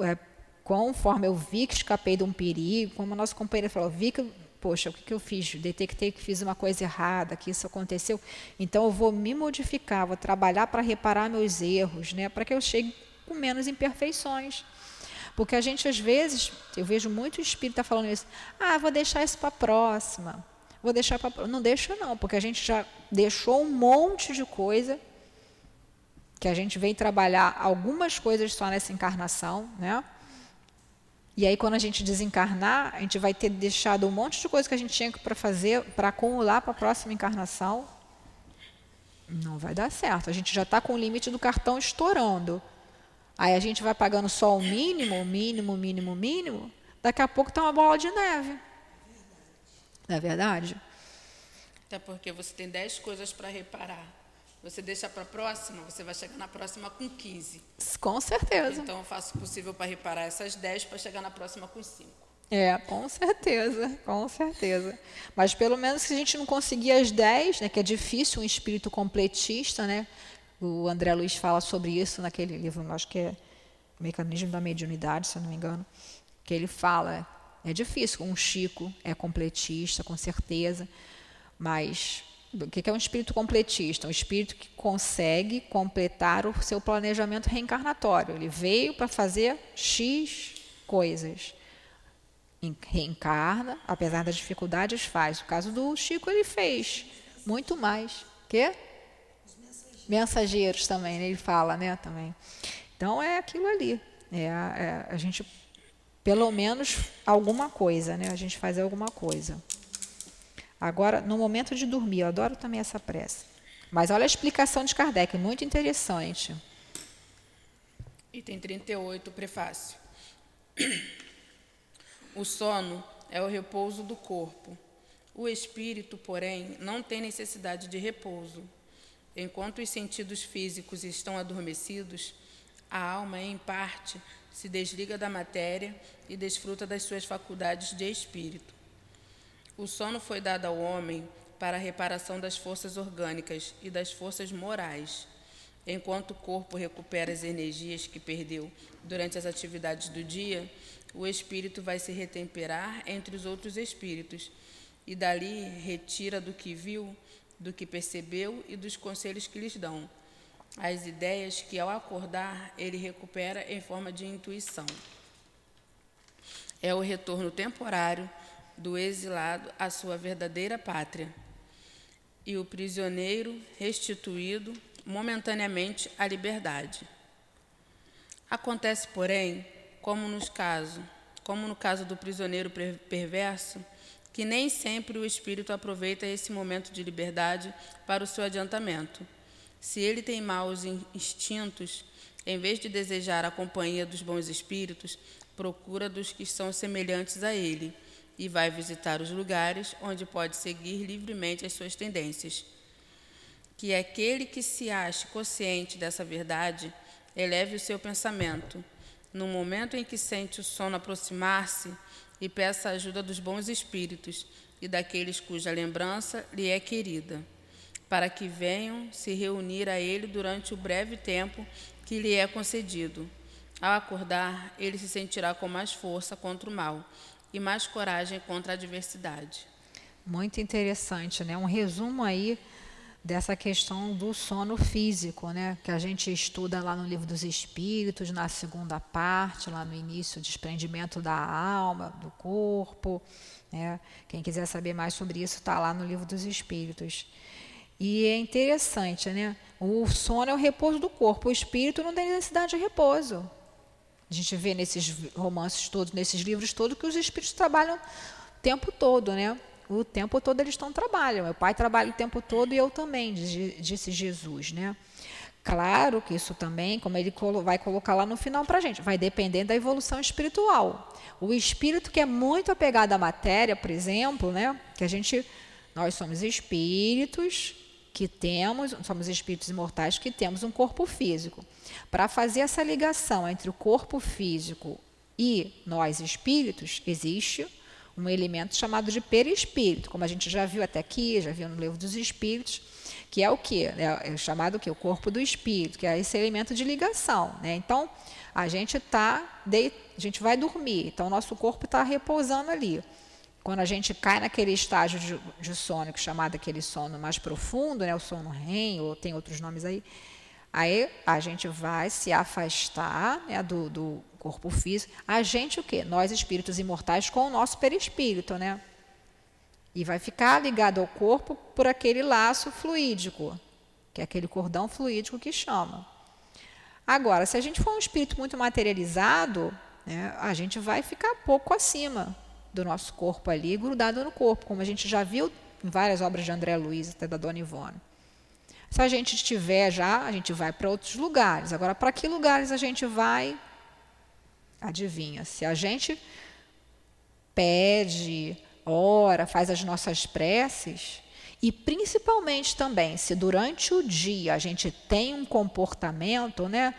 é, conforme eu vi que escapei de um perigo, como a nossa companheira falou, vi que, poxa, o que, que eu fiz? Detectei que fiz uma coisa errada, que isso aconteceu. Então, eu vou me modificar, vou trabalhar para reparar meus erros, né? para que eu chegue com menos imperfeições. Porque a gente, às vezes, eu vejo muito espírita falando isso, ah, vou deixar isso para a próxima. Vou deixar para Não deixa não, porque a gente já deixou um monte de coisa que a gente vem trabalhar algumas coisas só nessa encarnação, né? E aí quando a gente desencarnar, a gente vai ter deixado um monte de coisa que a gente tinha para fazer, para acumular para a próxima encarnação. Não vai dar certo. A gente já está com o limite do cartão estourando. Aí a gente vai pagando só o mínimo, mínimo, mínimo, mínimo. Daqui a pouco está uma bola de neve. Não é verdade? Até porque você tem 10 coisas para reparar. Você deixa para a próxima, você vai chegar na próxima com 15. Com certeza. Então eu faço o possível para reparar essas 10 para chegar na próxima com 5. É, com certeza, com certeza. Mas pelo menos se a gente não conseguir as 10, né, que é difícil um espírito completista, né? O André Luiz fala sobre isso naquele livro, acho que é Mecanismo da Mediunidade, se eu não me engano, que ele fala, é difícil, um Chico é completista, com certeza, mas o que é um espírito completista? Um espírito que consegue completar o seu planejamento reencarnatório. Ele veio para fazer X coisas. reencarna, apesar das dificuldades, faz. O caso do Chico, ele fez muito mais. Quê? Mensageiros. mensageiros também, né? ele fala, né, também. Então é aquilo ali. É, é, a gente, pelo menos, alguma coisa, né? A gente faz alguma coisa. Agora, no momento de dormir, eu adoro também essa prece. Mas olha a explicação de Kardec, muito interessante. Item 38, prefácio. O sono é o repouso do corpo. O espírito, porém, não tem necessidade de repouso. Enquanto os sentidos físicos estão adormecidos, a alma, em parte, se desliga da matéria e desfruta das suas faculdades de espírito. O sono foi dado ao homem para a reparação das forças orgânicas e das forças morais. Enquanto o corpo recupera as energias que perdeu durante as atividades do dia, o espírito vai se retemperar entre os outros espíritos e dali retira do que viu, do que percebeu e dos conselhos que lhes dão, as ideias que ao acordar ele recupera em forma de intuição. É o retorno temporário do exilado à sua verdadeira pátria e o prisioneiro restituído momentaneamente à liberdade. Acontece, porém, como, nos caso, como no caso do prisioneiro perverso, que nem sempre o espírito aproveita esse momento de liberdade para o seu adiantamento. Se ele tem maus instintos, em vez de desejar a companhia dos bons espíritos, procura dos que são semelhantes a ele e vai visitar os lugares onde pode seguir livremente as suas tendências. Que aquele que se ache consciente dessa verdade eleve o seu pensamento. No momento em que sente o sono aproximar-se, e peça a ajuda dos bons espíritos e daqueles cuja lembrança lhe é querida, para que venham se reunir a ele durante o breve tempo que lhe é concedido. Ao acordar, ele se sentirá com mais força contra o mal e mais coragem contra a adversidade. Muito interessante, né? Um resumo aí dessa questão do sono físico, né? Que a gente estuda lá no livro dos Espíritos, na segunda parte, lá no início, desprendimento da alma, do corpo. Né? Quem quiser saber mais sobre isso está lá no livro dos Espíritos. E é interessante, né? O sono é o repouso do corpo, o espírito não tem necessidade de repouso. A gente vê nesses romances todos, nesses livros todos, que os espíritos trabalham o tempo todo, né? O tempo todo eles estão trabalham. Meu pai trabalha o tempo todo e eu também, disse Jesus, né? Claro que isso também, como ele vai colocar lá no final para a gente, vai depender da evolução espiritual. O espírito que é muito apegado à matéria, por exemplo, né? Que a gente, nós somos espíritos que temos, somos espíritos imortais que temos um corpo físico. Para fazer essa ligação entre o corpo físico e nós espíritos, existe um elemento chamado de perispírito, como a gente já viu até aqui, já viu no livro dos espíritos, que é o que? É, é chamado o que? O corpo do espírito, que é esse elemento de ligação. Né? Então, a gente tá, a gente vai dormir, então nosso corpo está repousando ali. Quando a gente cai naquele estágio de, de sono, que é chamado aquele sono mais profundo, né, o sono REM, ou tem outros nomes aí, aí a gente vai se afastar né, do, do corpo físico. A gente o quê? Nós, espíritos imortais, com o nosso perispírito, né? E vai ficar ligado ao corpo por aquele laço fluídico, que é aquele cordão fluídico que chama. Agora, se a gente for um espírito muito materializado, né, a gente vai ficar pouco acima do nosso corpo ali, grudado no corpo, como a gente já viu em várias obras de André Luiz, até da Dona Ivone. Se a gente estiver já, a gente vai para outros lugares. Agora, para que lugares a gente vai? Adivinha? Se a gente pede, ora, faz as nossas preces, e principalmente também, se durante o dia a gente tem um comportamento, né,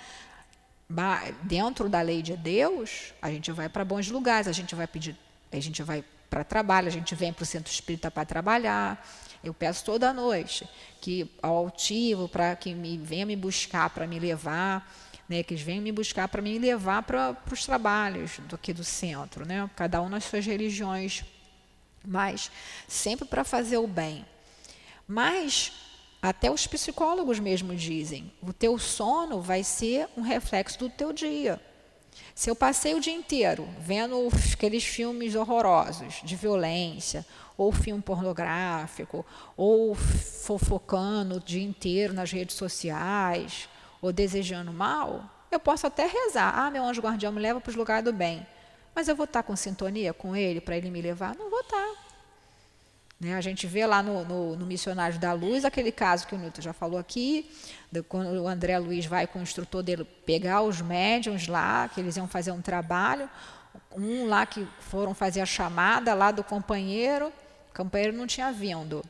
dentro da lei de Deus, a gente vai para bons lugares, a gente vai pedir a gente vai para trabalho, a gente vem para o centro espírita para trabalhar. Eu peço toda noite que ao altivo para que me venha me buscar para me levar, né, que eles venham me buscar para me levar para os trabalhos do aqui do centro, né, cada um nas suas religiões, mas sempre para fazer o bem. Mas até os psicólogos mesmo dizem, o teu sono vai ser um reflexo do teu dia. Se eu passei o dia inteiro vendo aqueles filmes horrorosos de violência, ou filme pornográfico, ou fofocando o dia inteiro nas redes sociais, ou desejando mal, eu posso até rezar. Ah, meu anjo guardião me leva para os lugares do bem. Mas eu vou estar com sintonia com ele para ele me levar? Não vou estar. Né? A gente vê lá no, no, no Missionário da Luz aquele caso que o Newton já falou aqui, quando o André Luiz vai com o instrutor dele pegar os médiums lá, que eles iam fazer um trabalho, um lá que foram fazer a chamada lá do companheiro, o companheiro não tinha vindo,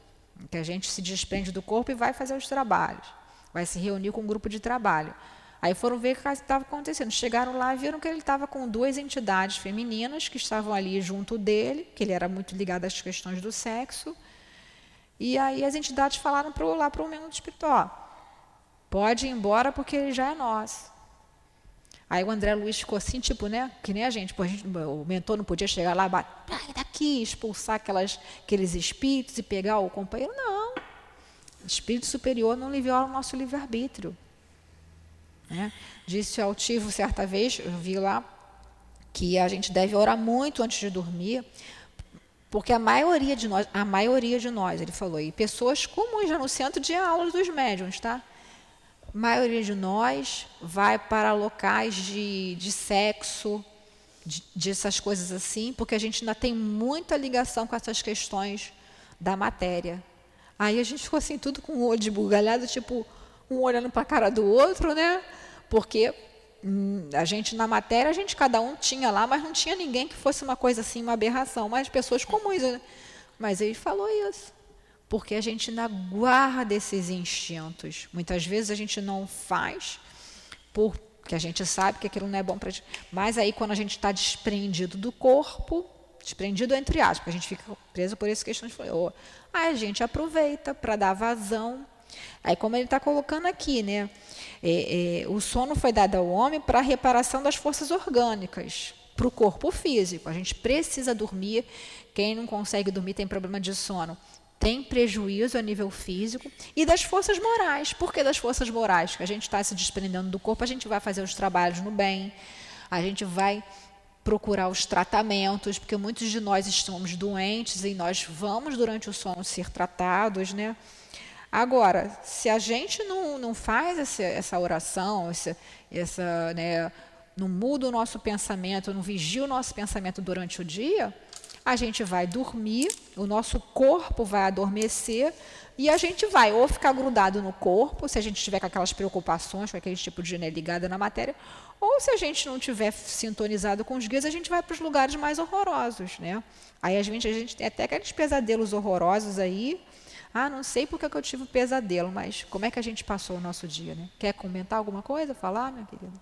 que a gente se desprende do corpo e vai fazer os trabalhos, vai se reunir com um grupo de trabalho. Aí foram ver o que estava acontecendo. Chegaram lá e viram que ele estava com duas entidades femininas que estavam ali junto dele, que ele era muito ligado às questões do sexo. E aí as entidades falaram pro, lá para o mundo espiritual: pode ir embora porque ele já é nosso. Aí o André Luiz ficou assim, tipo, né? Que nem a gente, pô, a gente o mentor não podia chegar lá, bater, daqui, expulsar aquelas, aqueles espíritos e pegar o companheiro. Não. Espírito superior não viola o nosso livre-arbítrio. Né? Disse altivo certa vez, eu vi lá, que a gente deve orar muito antes de dormir, porque a maioria de nós, a maioria de nós, ele falou, e pessoas comuns já no centro de aulas dos médiums, tá? A maioria de nós vai para locais de, de sexo, de, dessas coisas assim, porque a gente ainda tem muita ligação com essas questões da matéria. Aí a gente ficou assim, tudo com o olho de bugalhado, tipo, um olhando para a cara do outro, né? Porque hum, a gente, na matéria, a gente, cada um tinha lá, mas não tinha ninguém que fosse uma coisa assim, uma aberração, mas pessoas comuns. Né? Mas ele falou isso. Porque a gente ainda guarda esses instintos. Muitas vezes a gente não faz porque a gente sabe que aquilo não é bom para gente. Mas aí, quando a gente está desprendido do corpo, desprendido entre aspas, a gente fica preso por essa questão de oh, aí a gente aproveita para dar vazão. Aí, como ele está colocando aqui, né? É, é, o sono foi dado ao homem para a reparação das forças orgânicas, para o corpo físico. A gente precisa dormir. Quem não consegue dormir tem problema de sono tem prejuízo a nível físico e das forças morais. Por que das forças morais? Que a gente está se desprendendo do corpo, a gente vai fazer os trabalhos no bem, a gente vai procurar os tratamentos, porque muitos de nós estamos doentes e nós vamos durante o sono ser tratados, né? Agora, se a gente não, não faz essa, essa oração, essa, essa, né, não muda o nosso pensamento, não vigia o nosso pensamento durante o dia, a gente vai dormir, o nosso corpo vai adormecer e a gente vai ou ficar grudado no corpo, se a gente tiver com aquelas preocupações, com aquele tipo de né, ligada na matéria, ou se a gente não tiver sintonizado com os guias, a gente vai para os lugares mais horrorosos, né? Aí a gente, a gente tem até aqueles pesadelos horrorosos aí. Ah, não sei porque que eu tive um pesadelo, mas como é que a gente passou o nosso dia, né? Quer comentar alguma coisa? Falar, minha querida?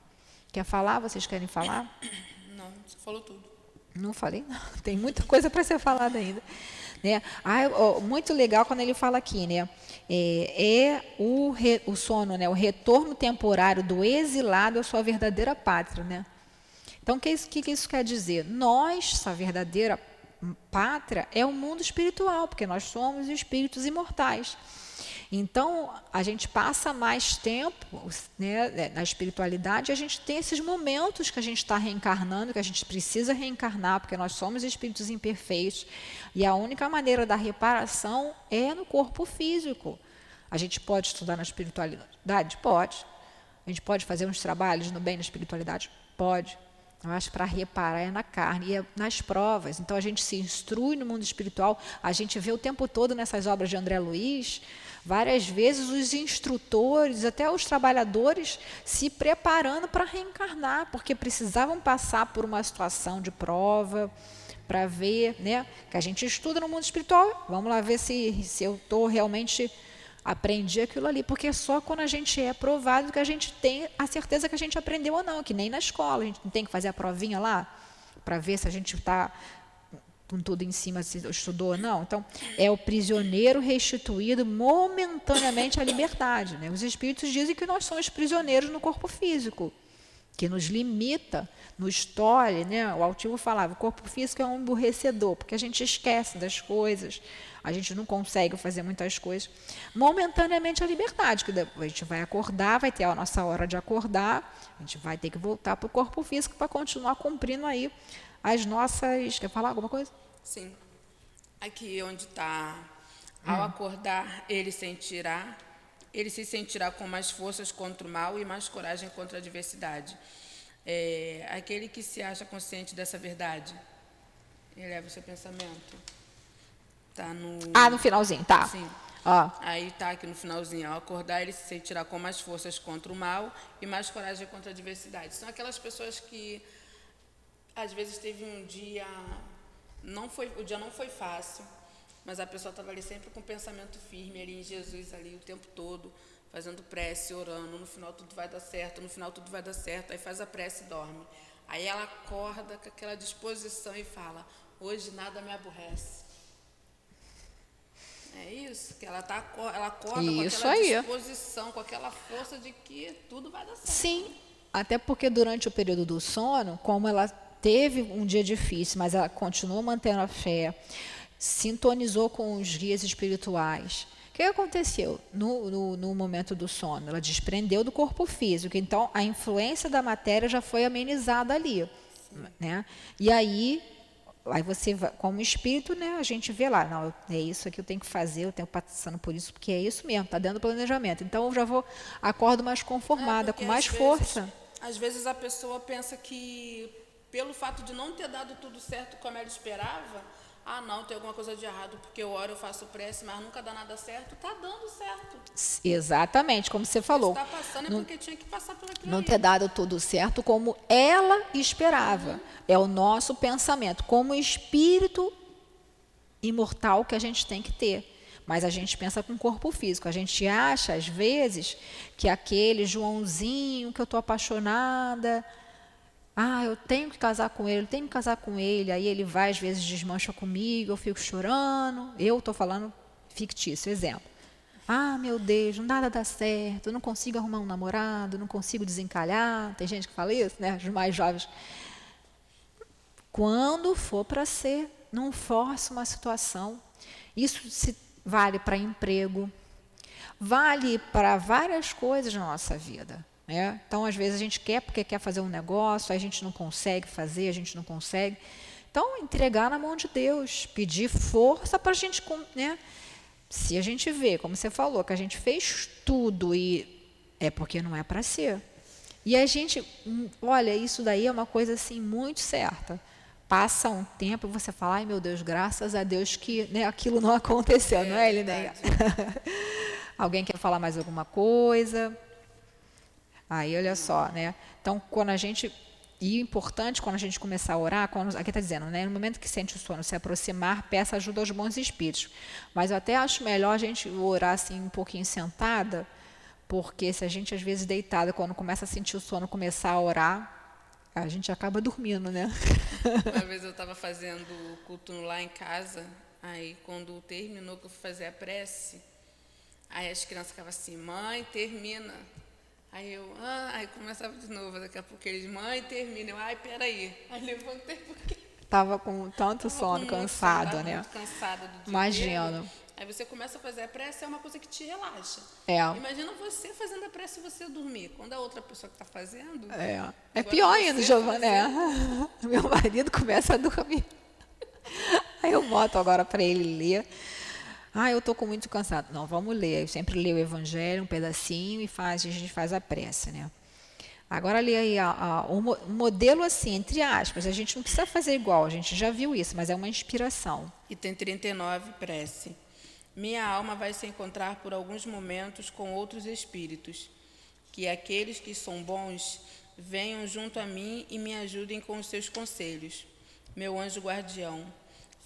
Quer falar? Vocês querem falar? *coughs* Não, você falou tudo. Não falei, não. *laughs* Tem muita coisa para ser falada ainda. Né? Ah, oh, muito legal quando ele fala aqui, né? É, é o, re, o sono, né? o retorno temporário do exilado à sua verdadeira pátria. Né? Então, o que, que, que isso quer dizer? Nós, essa verdadeira pátria, é o mundo espiritual, porque nós somos espíritos imortais. Então, a gente passa mais tempo né, é, na espiritualidade a gente tem esses momentos que a gente está reencarnando, que a gente precisa reencarnar, porque nós somos espíritos imperfeitos. E a única maneira da reparação é no corpo físico. A gente pode estudar na espiritualidade? Pode. A gente pode fazer uns trabalhos no bem na espiritualidade? Pode. Eu acho para reparar é na carne e é nas provas. Então a gente se instrui no mundo espiritual, a gente vê o tempo todo nessas obras de André Luiz Várias vezes os instrutores, até os trabalhadores, se preparando para reencarnar, porque precisavam passar por uma situação de prova para ver, né? Que a gente estuda no mundo espiritual. Vamos lá ver se, se eu estou realmente aprendi aquilo ali, porque é só quando a gente é provado que a gente tem a certeza que a gente aprendeu ou não, que nem na escola, a gente não tem que fazer a provinha lá para ver se a gente está com tudo em cima se estudou ou não. Então, é o prisioneiro restituído momentaneamente à liberdade. Né? Os espíritos dizem que nós somos prisioneiros no corpo físico. que nos limita, nos tolhe, né? O altivo falava, o corpo físico é um emburrecedor, porque a gente esquece das coisas, a gente não consegue fazer muitas coisas. Momentaneamente a liberdade, que a gente vai acordar, vai ter a nossa hora de acordar, a gente vai ter que voltar para o corpo físico para continuar cumprindo aí as nossas. Quer falar alguma coisa? Sim. Aqui onde está, ao hum. acordar, ele sentirá, ele se sentirá com mais forças contra o mal e mais coragem contra a adversidade. É, aquele que se acha consciente dessa verdade, eleva o seu pensamento. Tá no. Ah, no finalzinho, tá. Sim. Aí tá aqui no finalzinho, ao acordar ele se sentirá com mais forças contra o mal e mais coragem contra a adversidade. São aquelas pessoas que às vezes teve um dia não foi o dia não foi fácil, mas a pessoa estava ali sempre com o pensamento firme ali em Jesus ali o tempo todo, fazendo prece, orando, no final tudo vai dar certo, no final tudo vai dar certo, aí faz a prece e dorme. Aí ela acorda com aquela disposição e fala: "Hoje nada me aborrece". É isso, que ela, tá, ela acorda isso com aquela aí. disposição, com aquela força de que tudo vai dar certo. Sim, até porque durante o período do sono, como ela teve um dia difícil, mas ela continuou mantendo a fé, sintonizou com os guias espirituais. O que aconteceu no, no, no, momento do sono? Ela desprendeu do corpo físico, então a influência da matéria já foi amenizada ali. Né? E aí Aí você, como espírito, né, a gente vê lá, não, é isso que eu tenho que fazer, eu tenho passando por isso, porque é isso mesmo, está dentro do planejamento. Então eu já vou, acordo mais conformada, é com mais força. Vezes, às vezes a pessoa pensa que, pelo fato de não ter dado tudo certo como ela esperava, ah, não, tem alguma coisa de errado, porque eu oro, eu faço prece, mas nunca dá nada certo. Está dando certo. Exatamente, como você falou. Está passando é porque tinha que passar por aquilo Não ter dado tudo certo como ela esperava. Uhum. É o nosso pensamento, como espírito imortal que a gente tem que ter. Mas a gente pensa com o corpo físico. A gente acha, às vezes, que aquele Joãozinho que eu estou apaixonada, ah, eu tenho que casar com ele, eu tenho que casar com ele. Aí ele vai, às vezes, desmancha comigo, eu fico chorando. Eu estou falando fictício, exemplo. Ah, meu Deus, nada dá certo, não consigo arrumar um namorado, não consigo desencalhar. Tem gente que fala isso, né? Os mais jovens. Quando for para ser, não force uma situação. Isso se vale para emprego, vale para várias coisas na nossa vida. Né? Então, às vezes, a gente quer porque quer fazer um negócio, a gente não consegue fazer, a gente não consegue. Então, entregar na mão de Deus, pedir força para a gente. Né? Se a gente vê, como você falou, que a gente fez tudo e é porque não é para ser. E a gente, hum, olha, isso daí é uma coisa assim muito certa. Passa um tempo e você fala, ai meu Deus, graças a Deus que né, aquilo não *laughs* aconteceu, é, não é, Elineia? *laughs* Alguém quer falar mais alguma coisa? Aí, olha só, né? Então, quando a gente e importante quando a gente começar a orar, quando, aqui está dizendo, né, no momento que sente o sono se aproximar, peça ajuda aos bons espíritos. Mas eu até acho melhor a gente orar assim um pouquinho sentada, porque se a gente às vezes deitada, quando começa a sentir o sono, começar a orar, a gente acaba dormindo, né? *laughs* Uma vez eu estava fazendo o culto lá em casa, aí quando terminou que eu fui fazer a prece, aí as crianças ficavam assim, mãe, termina. Aí eu, ah, aí começava de novo, daqui a pouco eles, mãe, termina. Eu, ai, peraí. Aí levantei porque. Tava com tanto Tava sono, com cansado, sono, né? Muito cansada do dia Imagino. Aí você começa a fazer a prece, é uma coisa que te relaxa. É. Imagina você fazendo a prece e você dormir. Quando a outra pessoa que está fazendo. É. É pior ainda, Giovana. É. *laughs* Meu marido começa a dormir. Aí eu boto agora para ele ler. Ah, eu estou com muito cansado. Não, vamos ler. Eu sempre leio o Evangelho, um pedacinho, e faz, a gente faz a prece, né? Agora lê aí a, um modelo assim, entre aspas. A gente não precisa fazer igual, a gente já viu isso, mas é uma inspiração. Item 39, prece. Minha alma vai se encontrar por alguns momentos com outros espíritos. Que aqueles que são bons venham junto a mim e me ajudem com os seus conselhos. Meu anjo guardião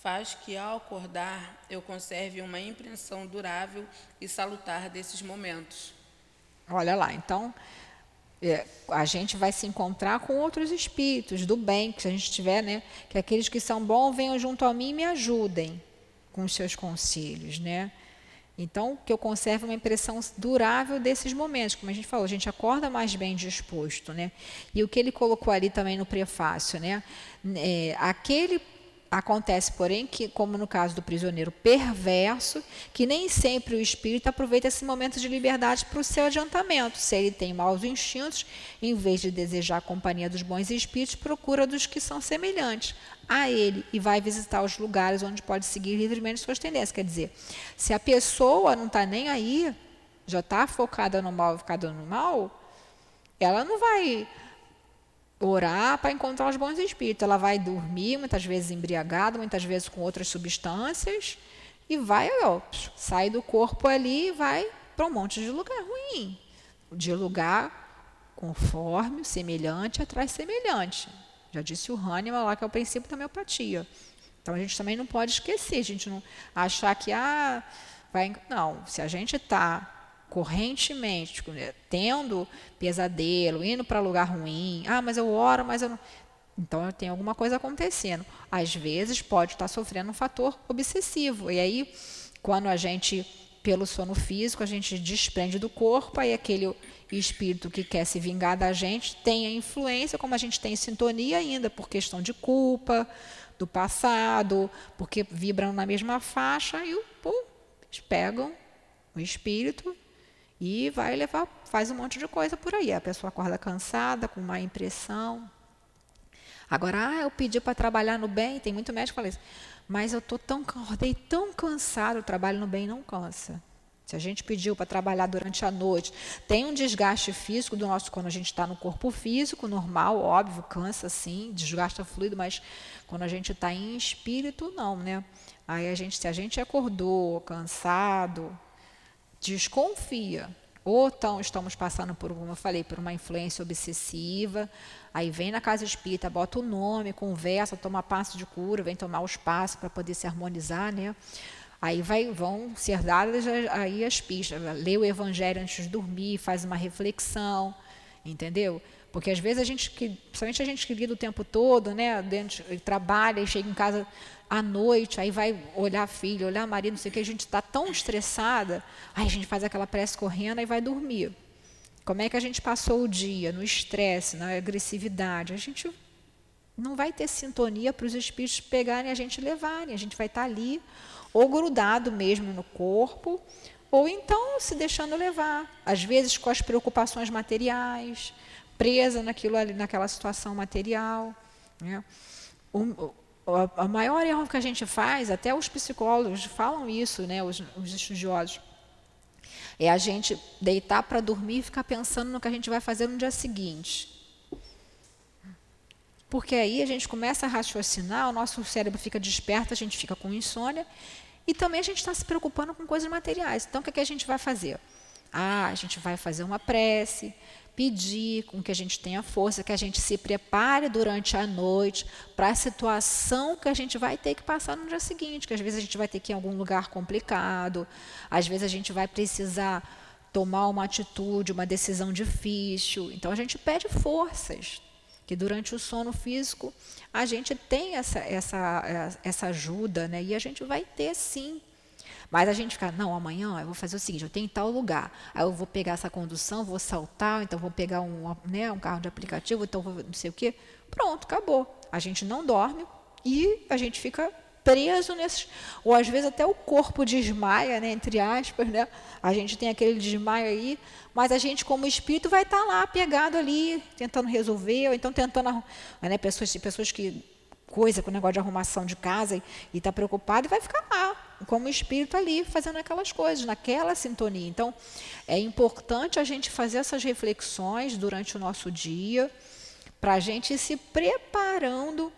faz que, ao acordar, eu conserve uma impressão durável e salutar desses momentos. Olha lá, então, é, a gente vai se encontrar com outros espíritos do bem, que a gente tiver, né, que aqueles que são bons venham junto a mim e me ajudem com os seus conselhos, né? Então, que eu conserve uma impressão durável desses momentos, como a gente falou, a gente acorda mais bem disposto, né? E o que ele colocou ali também no prefácio, né? É, aquele Acontece, porém, que, como no caso do prisioneiro perverso, que nem sempre o espírito aproveita esse momento de liberdade para o seu adiantamento. Se ele tem maus instintos, em vez de desejar a companhia dos bons espíritos, procura dos que são semelhantes a ele e vai visitar os lugares onde pode seguir livremente suas tendências. Quer dizer, se a pessoa não está nem aí, já está focada no mal, focada no mal, ela não vai orar para encontrar os bons espíritos. Ela vai dormir, muitas vezes embriagada, muitas vezes com outras substâncias, e vai, ó, sai do corpo ali e vai para um monte de lugar ruim. De lugar conforme, semelhante, atrai semelhante. Já disse o Hahnemann lá que é o princípio da homeopatia. Então a gente também não pode esquecer, a gente não achar que ah, vai, não, se a gente está correntemente, né, tendo pesadelo, indo para lugar ruim, ah, mas eu oro, mas eu não. Então tem alguma coisa acontecendo. Às vezes pode estar sofrendo um fator obsessivo. E aí, quando a gente, pelo sono físico, a gente desprende do corpo, aí aquele espírito que quer se vingar da gente tem a influência, como a gente tem sintonia ainda, por questão de culpa, do passado, porque vibram na mesma faixa e pum, eles pegam o espírito e vai levar, faz um monte de coisa por aí. A pessoa acorda cansada, com má impressão. Agora, ah, eu pedi para trabalhar no bem, tem muito médico que fala isso. Mas eu tô tão, acordei tão cansado, o trabalho no bem não cansa. Se a gente pediu para trabalhar durante a noite, tem um desgaste físico do nosso quando a gente está no corpo físico, normal, óbvio, cansa sim, desgasta fluido, mas quando a gente está em espírito, não, né? Aí a gente, se a gente acordou cansado, desconfia. Ou então estamos passando por, como eu falei, por uma influência obsessiva, aí vem na casa espírita, bota o nome, conversa, toma passo de cura, vem tomar os passos para poder se harmonizar, né? Aí vai, vão ser dadas aí as pistas. Lê o evangelho antes de dormir, faz uma reflexão, entendeu? Porque às vezes a gente, principalmente a gente que lida o tempo todo, né, dentro, trabalha e chega em casa à noite, aí vai olhar a filha, olhar a marido, não sei o que, a gente está tão estressada, aí a gente faz aquela prece correndo e vai dormir. Como é que a gente passou o dia no estresse, na agressividade? A gente não vai ter sintonia para os espíritos pegarem a gente e levarem. A gente vai estar tá ali, ou grudado mesmo no corpo, ou então se deixando levar. Às vezes com as preocupações materiais, presa naquilo ali, naquela situação material. Né? Um, a maior erro que a gente faz, até os psicólogos falam isso, né, os, os estudiosos, é a gente deitar para dormir e ficar pensando no que a gente vai fazer no dia seguinte. Porque aí a gente começa a raciocinar, o nosso cérebro fica desperto, a gente fica com insônia, e também a gente está se preocupando com coisas materiais. Então, o que, é que a gente vai fazer? Ah, a gente vai fazer uma prece, pedir com que a gente tenha força, que a gente se prepare durante a noite para a situação que a gente vai ter que passar no dia seguinte, que às vezes a gente vai ter que ir em algum lugar complicado, às vezes a gente vai precisar tomar uma atitude, uma decisão difícil. Então a gente pede forças, que durante o sono físico a gente tem essa, essa, essa ajuda, né? e a gente vai ter sim mas a gente fica, não, amanhã eu vou fazer o seguinte, eu tenho tal lugar. Aí eu vou pegar essa condução, vou saltar, então vou pegar um, né, um carro de aplicativo, então vou não sei o quê. Pronto, acabou. A gente não dorme e a gente fica preso nesses. Ou às vezes até o corpo desmaia, né, entre aspas, né? A gente tem aquele desmaio aí, mas a gente, como espírito, vai estar lá pegado ali, tentando resolver, ou então tentando. Né, pessoas, pessoas que coisa com o negócio de arrumação de casa e está preocupado e vai ficar lá, como espírito ali, fazendo aquelas coisas, naquela sintonia. Então, é importante a gente fazer essas reflexões durante o nosso dia, para a gente ir se preparando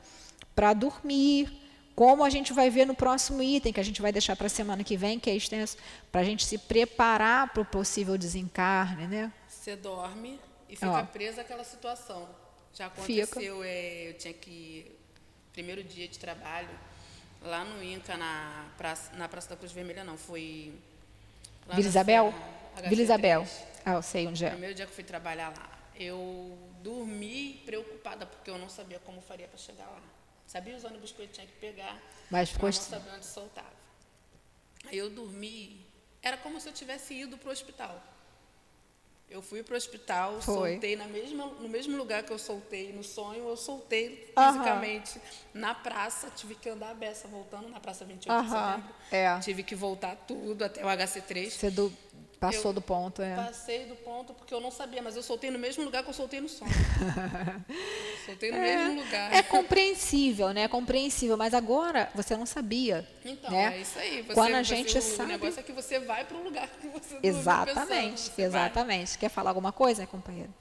para dormir, como a gente vai ver no próximo item, que a gente vai deixar para a semana que vem, que é extenso, para a gente se preparar para o possível desencarne. Né? Você dorme e fica Ó, presa àquela situação. Já aconteceu, é, eu tinha que primeiro dia de trabalho, lá no Inca, na Praça, na praça da Cruz Vermelha, não, foi. Vila Isabel? Vila Isabel. Ah, eu sei onde é. Primeiro dia que eu fui trabalhar lá, eu dormi preocupada, porque eu não sabia como faria para chegar lá. Sabia os ônibus que eu tinha que pegar, mas, ficou... mas não sabia onde soltava. Aí eu dormi era como se eu tivesse ido para o hospital. Eu fui para o hospital, Foi. soltei na mesma, no mesmo lugar que eu soltei no sonho, eu soltei fisicamente na praça, tive que andar a beça voltando na praça 28 de setembro. é. Tive que voltar tudo até o HC3. Você do- passou Eu do ponto, é. Passei do ponto porque eu não sabia, mas eu soltei no mesmo lugar que eu soltei no sonho. *laughs* soltei no mesmo lugar. É compreensível, né? É compreensível, mas agora você não sabia. Então, né? é isso aí. Você, Quando a você- gente o, sabe. O negócio é que você vai para um lugar que você não Exatamente, Você vai. exatamente. Quer falar alguma coisa, companheiro?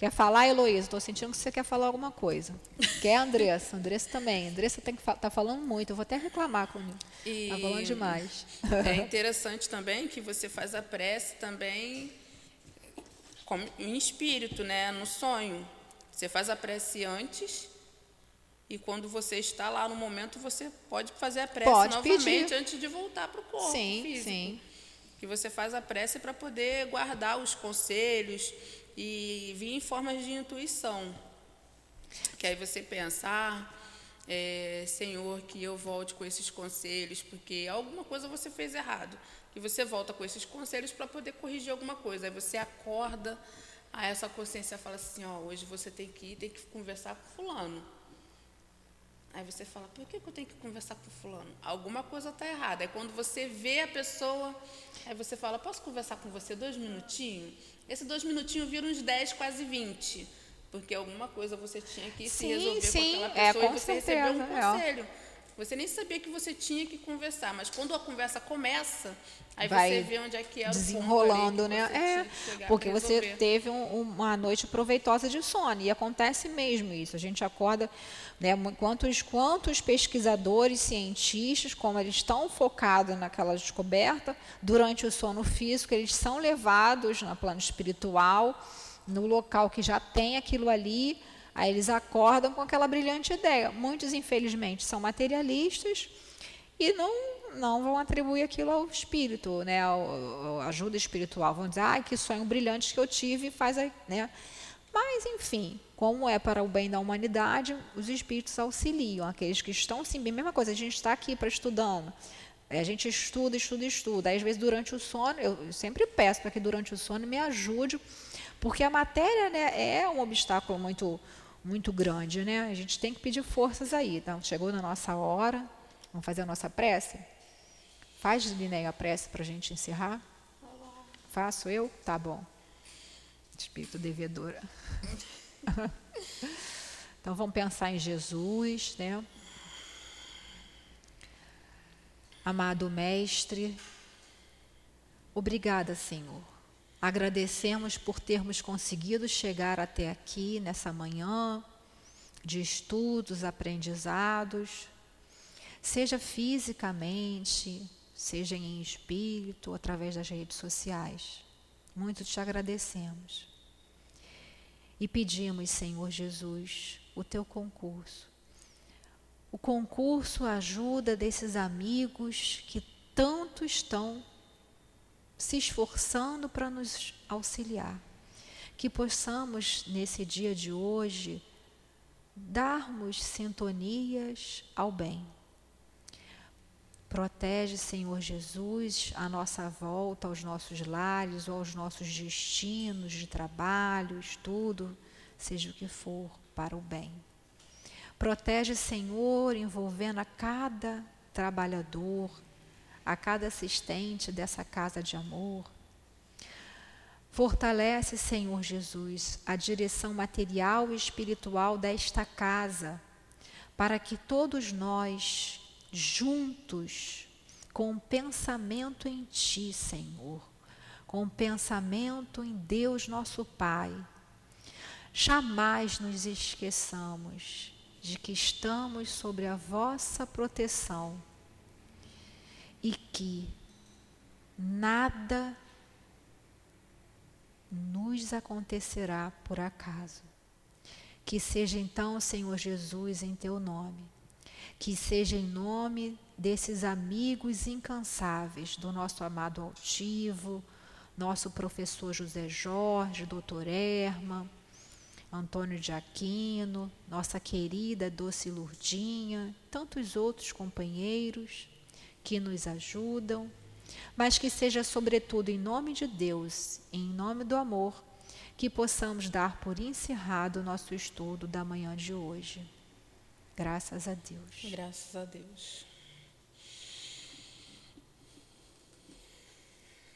Quer falar, Heloísa? Estou sentindo que você quer falar alguma coisa. Quer, Andressa? Andressa também. Andressa tem que fa tá falando muito. Eu vou até reclamar com ele. E Tá falando demais. É interessante também que você faz a prece também como- em espírito, né? No sonho. Você faz a prece antes e quando você está lá no momento, você pode fazer a prece Pode novamente pedir. antes de voltar para o corpo Sim, físico. sim. Que você faz a prece para poder guardar os conselhos e vir em formas de intuição. Que aí você pensa, ah, é, Senhor, que eu volte com esses conselhos, porque alguma coisa você fez errado. Que você volta com esses conselhos para poder corrigir alguma coisa. Aí você acorda, aí essa consciência fala assim, ó, hoje você tem que ir, tem que conversar com fulano. Aí você fala, por que eu tenho que conversar com fulano? Alguma coisa está errada. Aí quando você vê a pessoa, aí você fala, posso conversar com você dois minutinhos? Esse dois minutinhos vira uns 10, quase 20. Porque alguma coisa você tinha que se Sim, resolver sim, com aquela é, pessoa com e você recebeu um certeza, é. Você nem sabia que você tinha que conversar, mas quando a conversa começa, aí Vai você vê onde é que desenrolando, o ali né? É, porque você teve um- uma noite proveitosa de sono e acontece mesmo isso. A gente acorda, né? Quantos quantos pesquisadores, cientistas, como eles estão focados naquela descoberta durante o sono físico, eles são levados no plano espiritual, no local que já tem aquilo ali. Aí eles acordam com aquela brilhante ideia. Muitos, infelizmente, são materialistas e não não vão atribuir aquilo ao espírito, né, ao, ao- ajuda espiritual. Vão dizer, ai, que sonho brilhante que eu tive, faz, aí", né? Mas, enfim, como é para o bem da humanidade, os espíritos auxiliam aqueles que estão, sim, mesma coisa, a gente está aqui para estudando. É, A gente estuda, estuda, estuda. Aí, às vezes, durante o sono, eu eu sempre peço para que durante o sono me ajude, porque a matéria né, é um obstáculo muito, muito grande. Né? A gente tem que pedir forças aí. Então, chegou na nossa hora, vamos fazer a nossa prece? Faz, Linéia, a prece para a gente encerrar? Faço eu? Tá bom. Espírito devedora. *laughs* então vamos pensar em Jesus, né? Amado Mestre, obrigada, Senhor. Agradecemos por termos conseguido chegar até aqui nessa manhã de estudos, aprendizados, seja fisicamente, seja em espírito, através das redes sociais. Muito te agradecemos. E pedimos, Senhor Jesus, o teu concurso. O concurso ajuda desses amigos que tanto estão se esforçando para nos auxiliar. Que possamos, nesse dia de hoje, darmos sintonias ao bem. Protege, Senhor Jesus, a nossa volta aos nossos lares ou aos nossos destinos de trabalho, estudo, seja o que for, para o bem. Protege, Senhor, envolvendo a cada trabalhador, a cada assistente dessa casa de amor. Fortalece, Senhor Jesus, a direção material e espiritual desta casa, para que todos nós, juntos, com pensamento em Ti, Senhor, com pensamento em Deus nosso Pai, jamais nos esqueçamos de que estamos sobre a vossa proteção e que nada nos acontecerá por acaso. Que seja então, Senhor Jesus, em teu nome. Que seja em nome desses amigos incansáveis, do nosso amado altivo, nosso professor José Jorge, doutor Erma, Antônio de Aquino, nossa querida Doce Lurdinha, tantos outros companheiros que nos ajudam, mas que seja, sobretudo, em nome de Deus, em nome do amor, que possamos dar por encerrado o nosso estudo da manhã de hoje. Graças a Deus. Graças a Deus.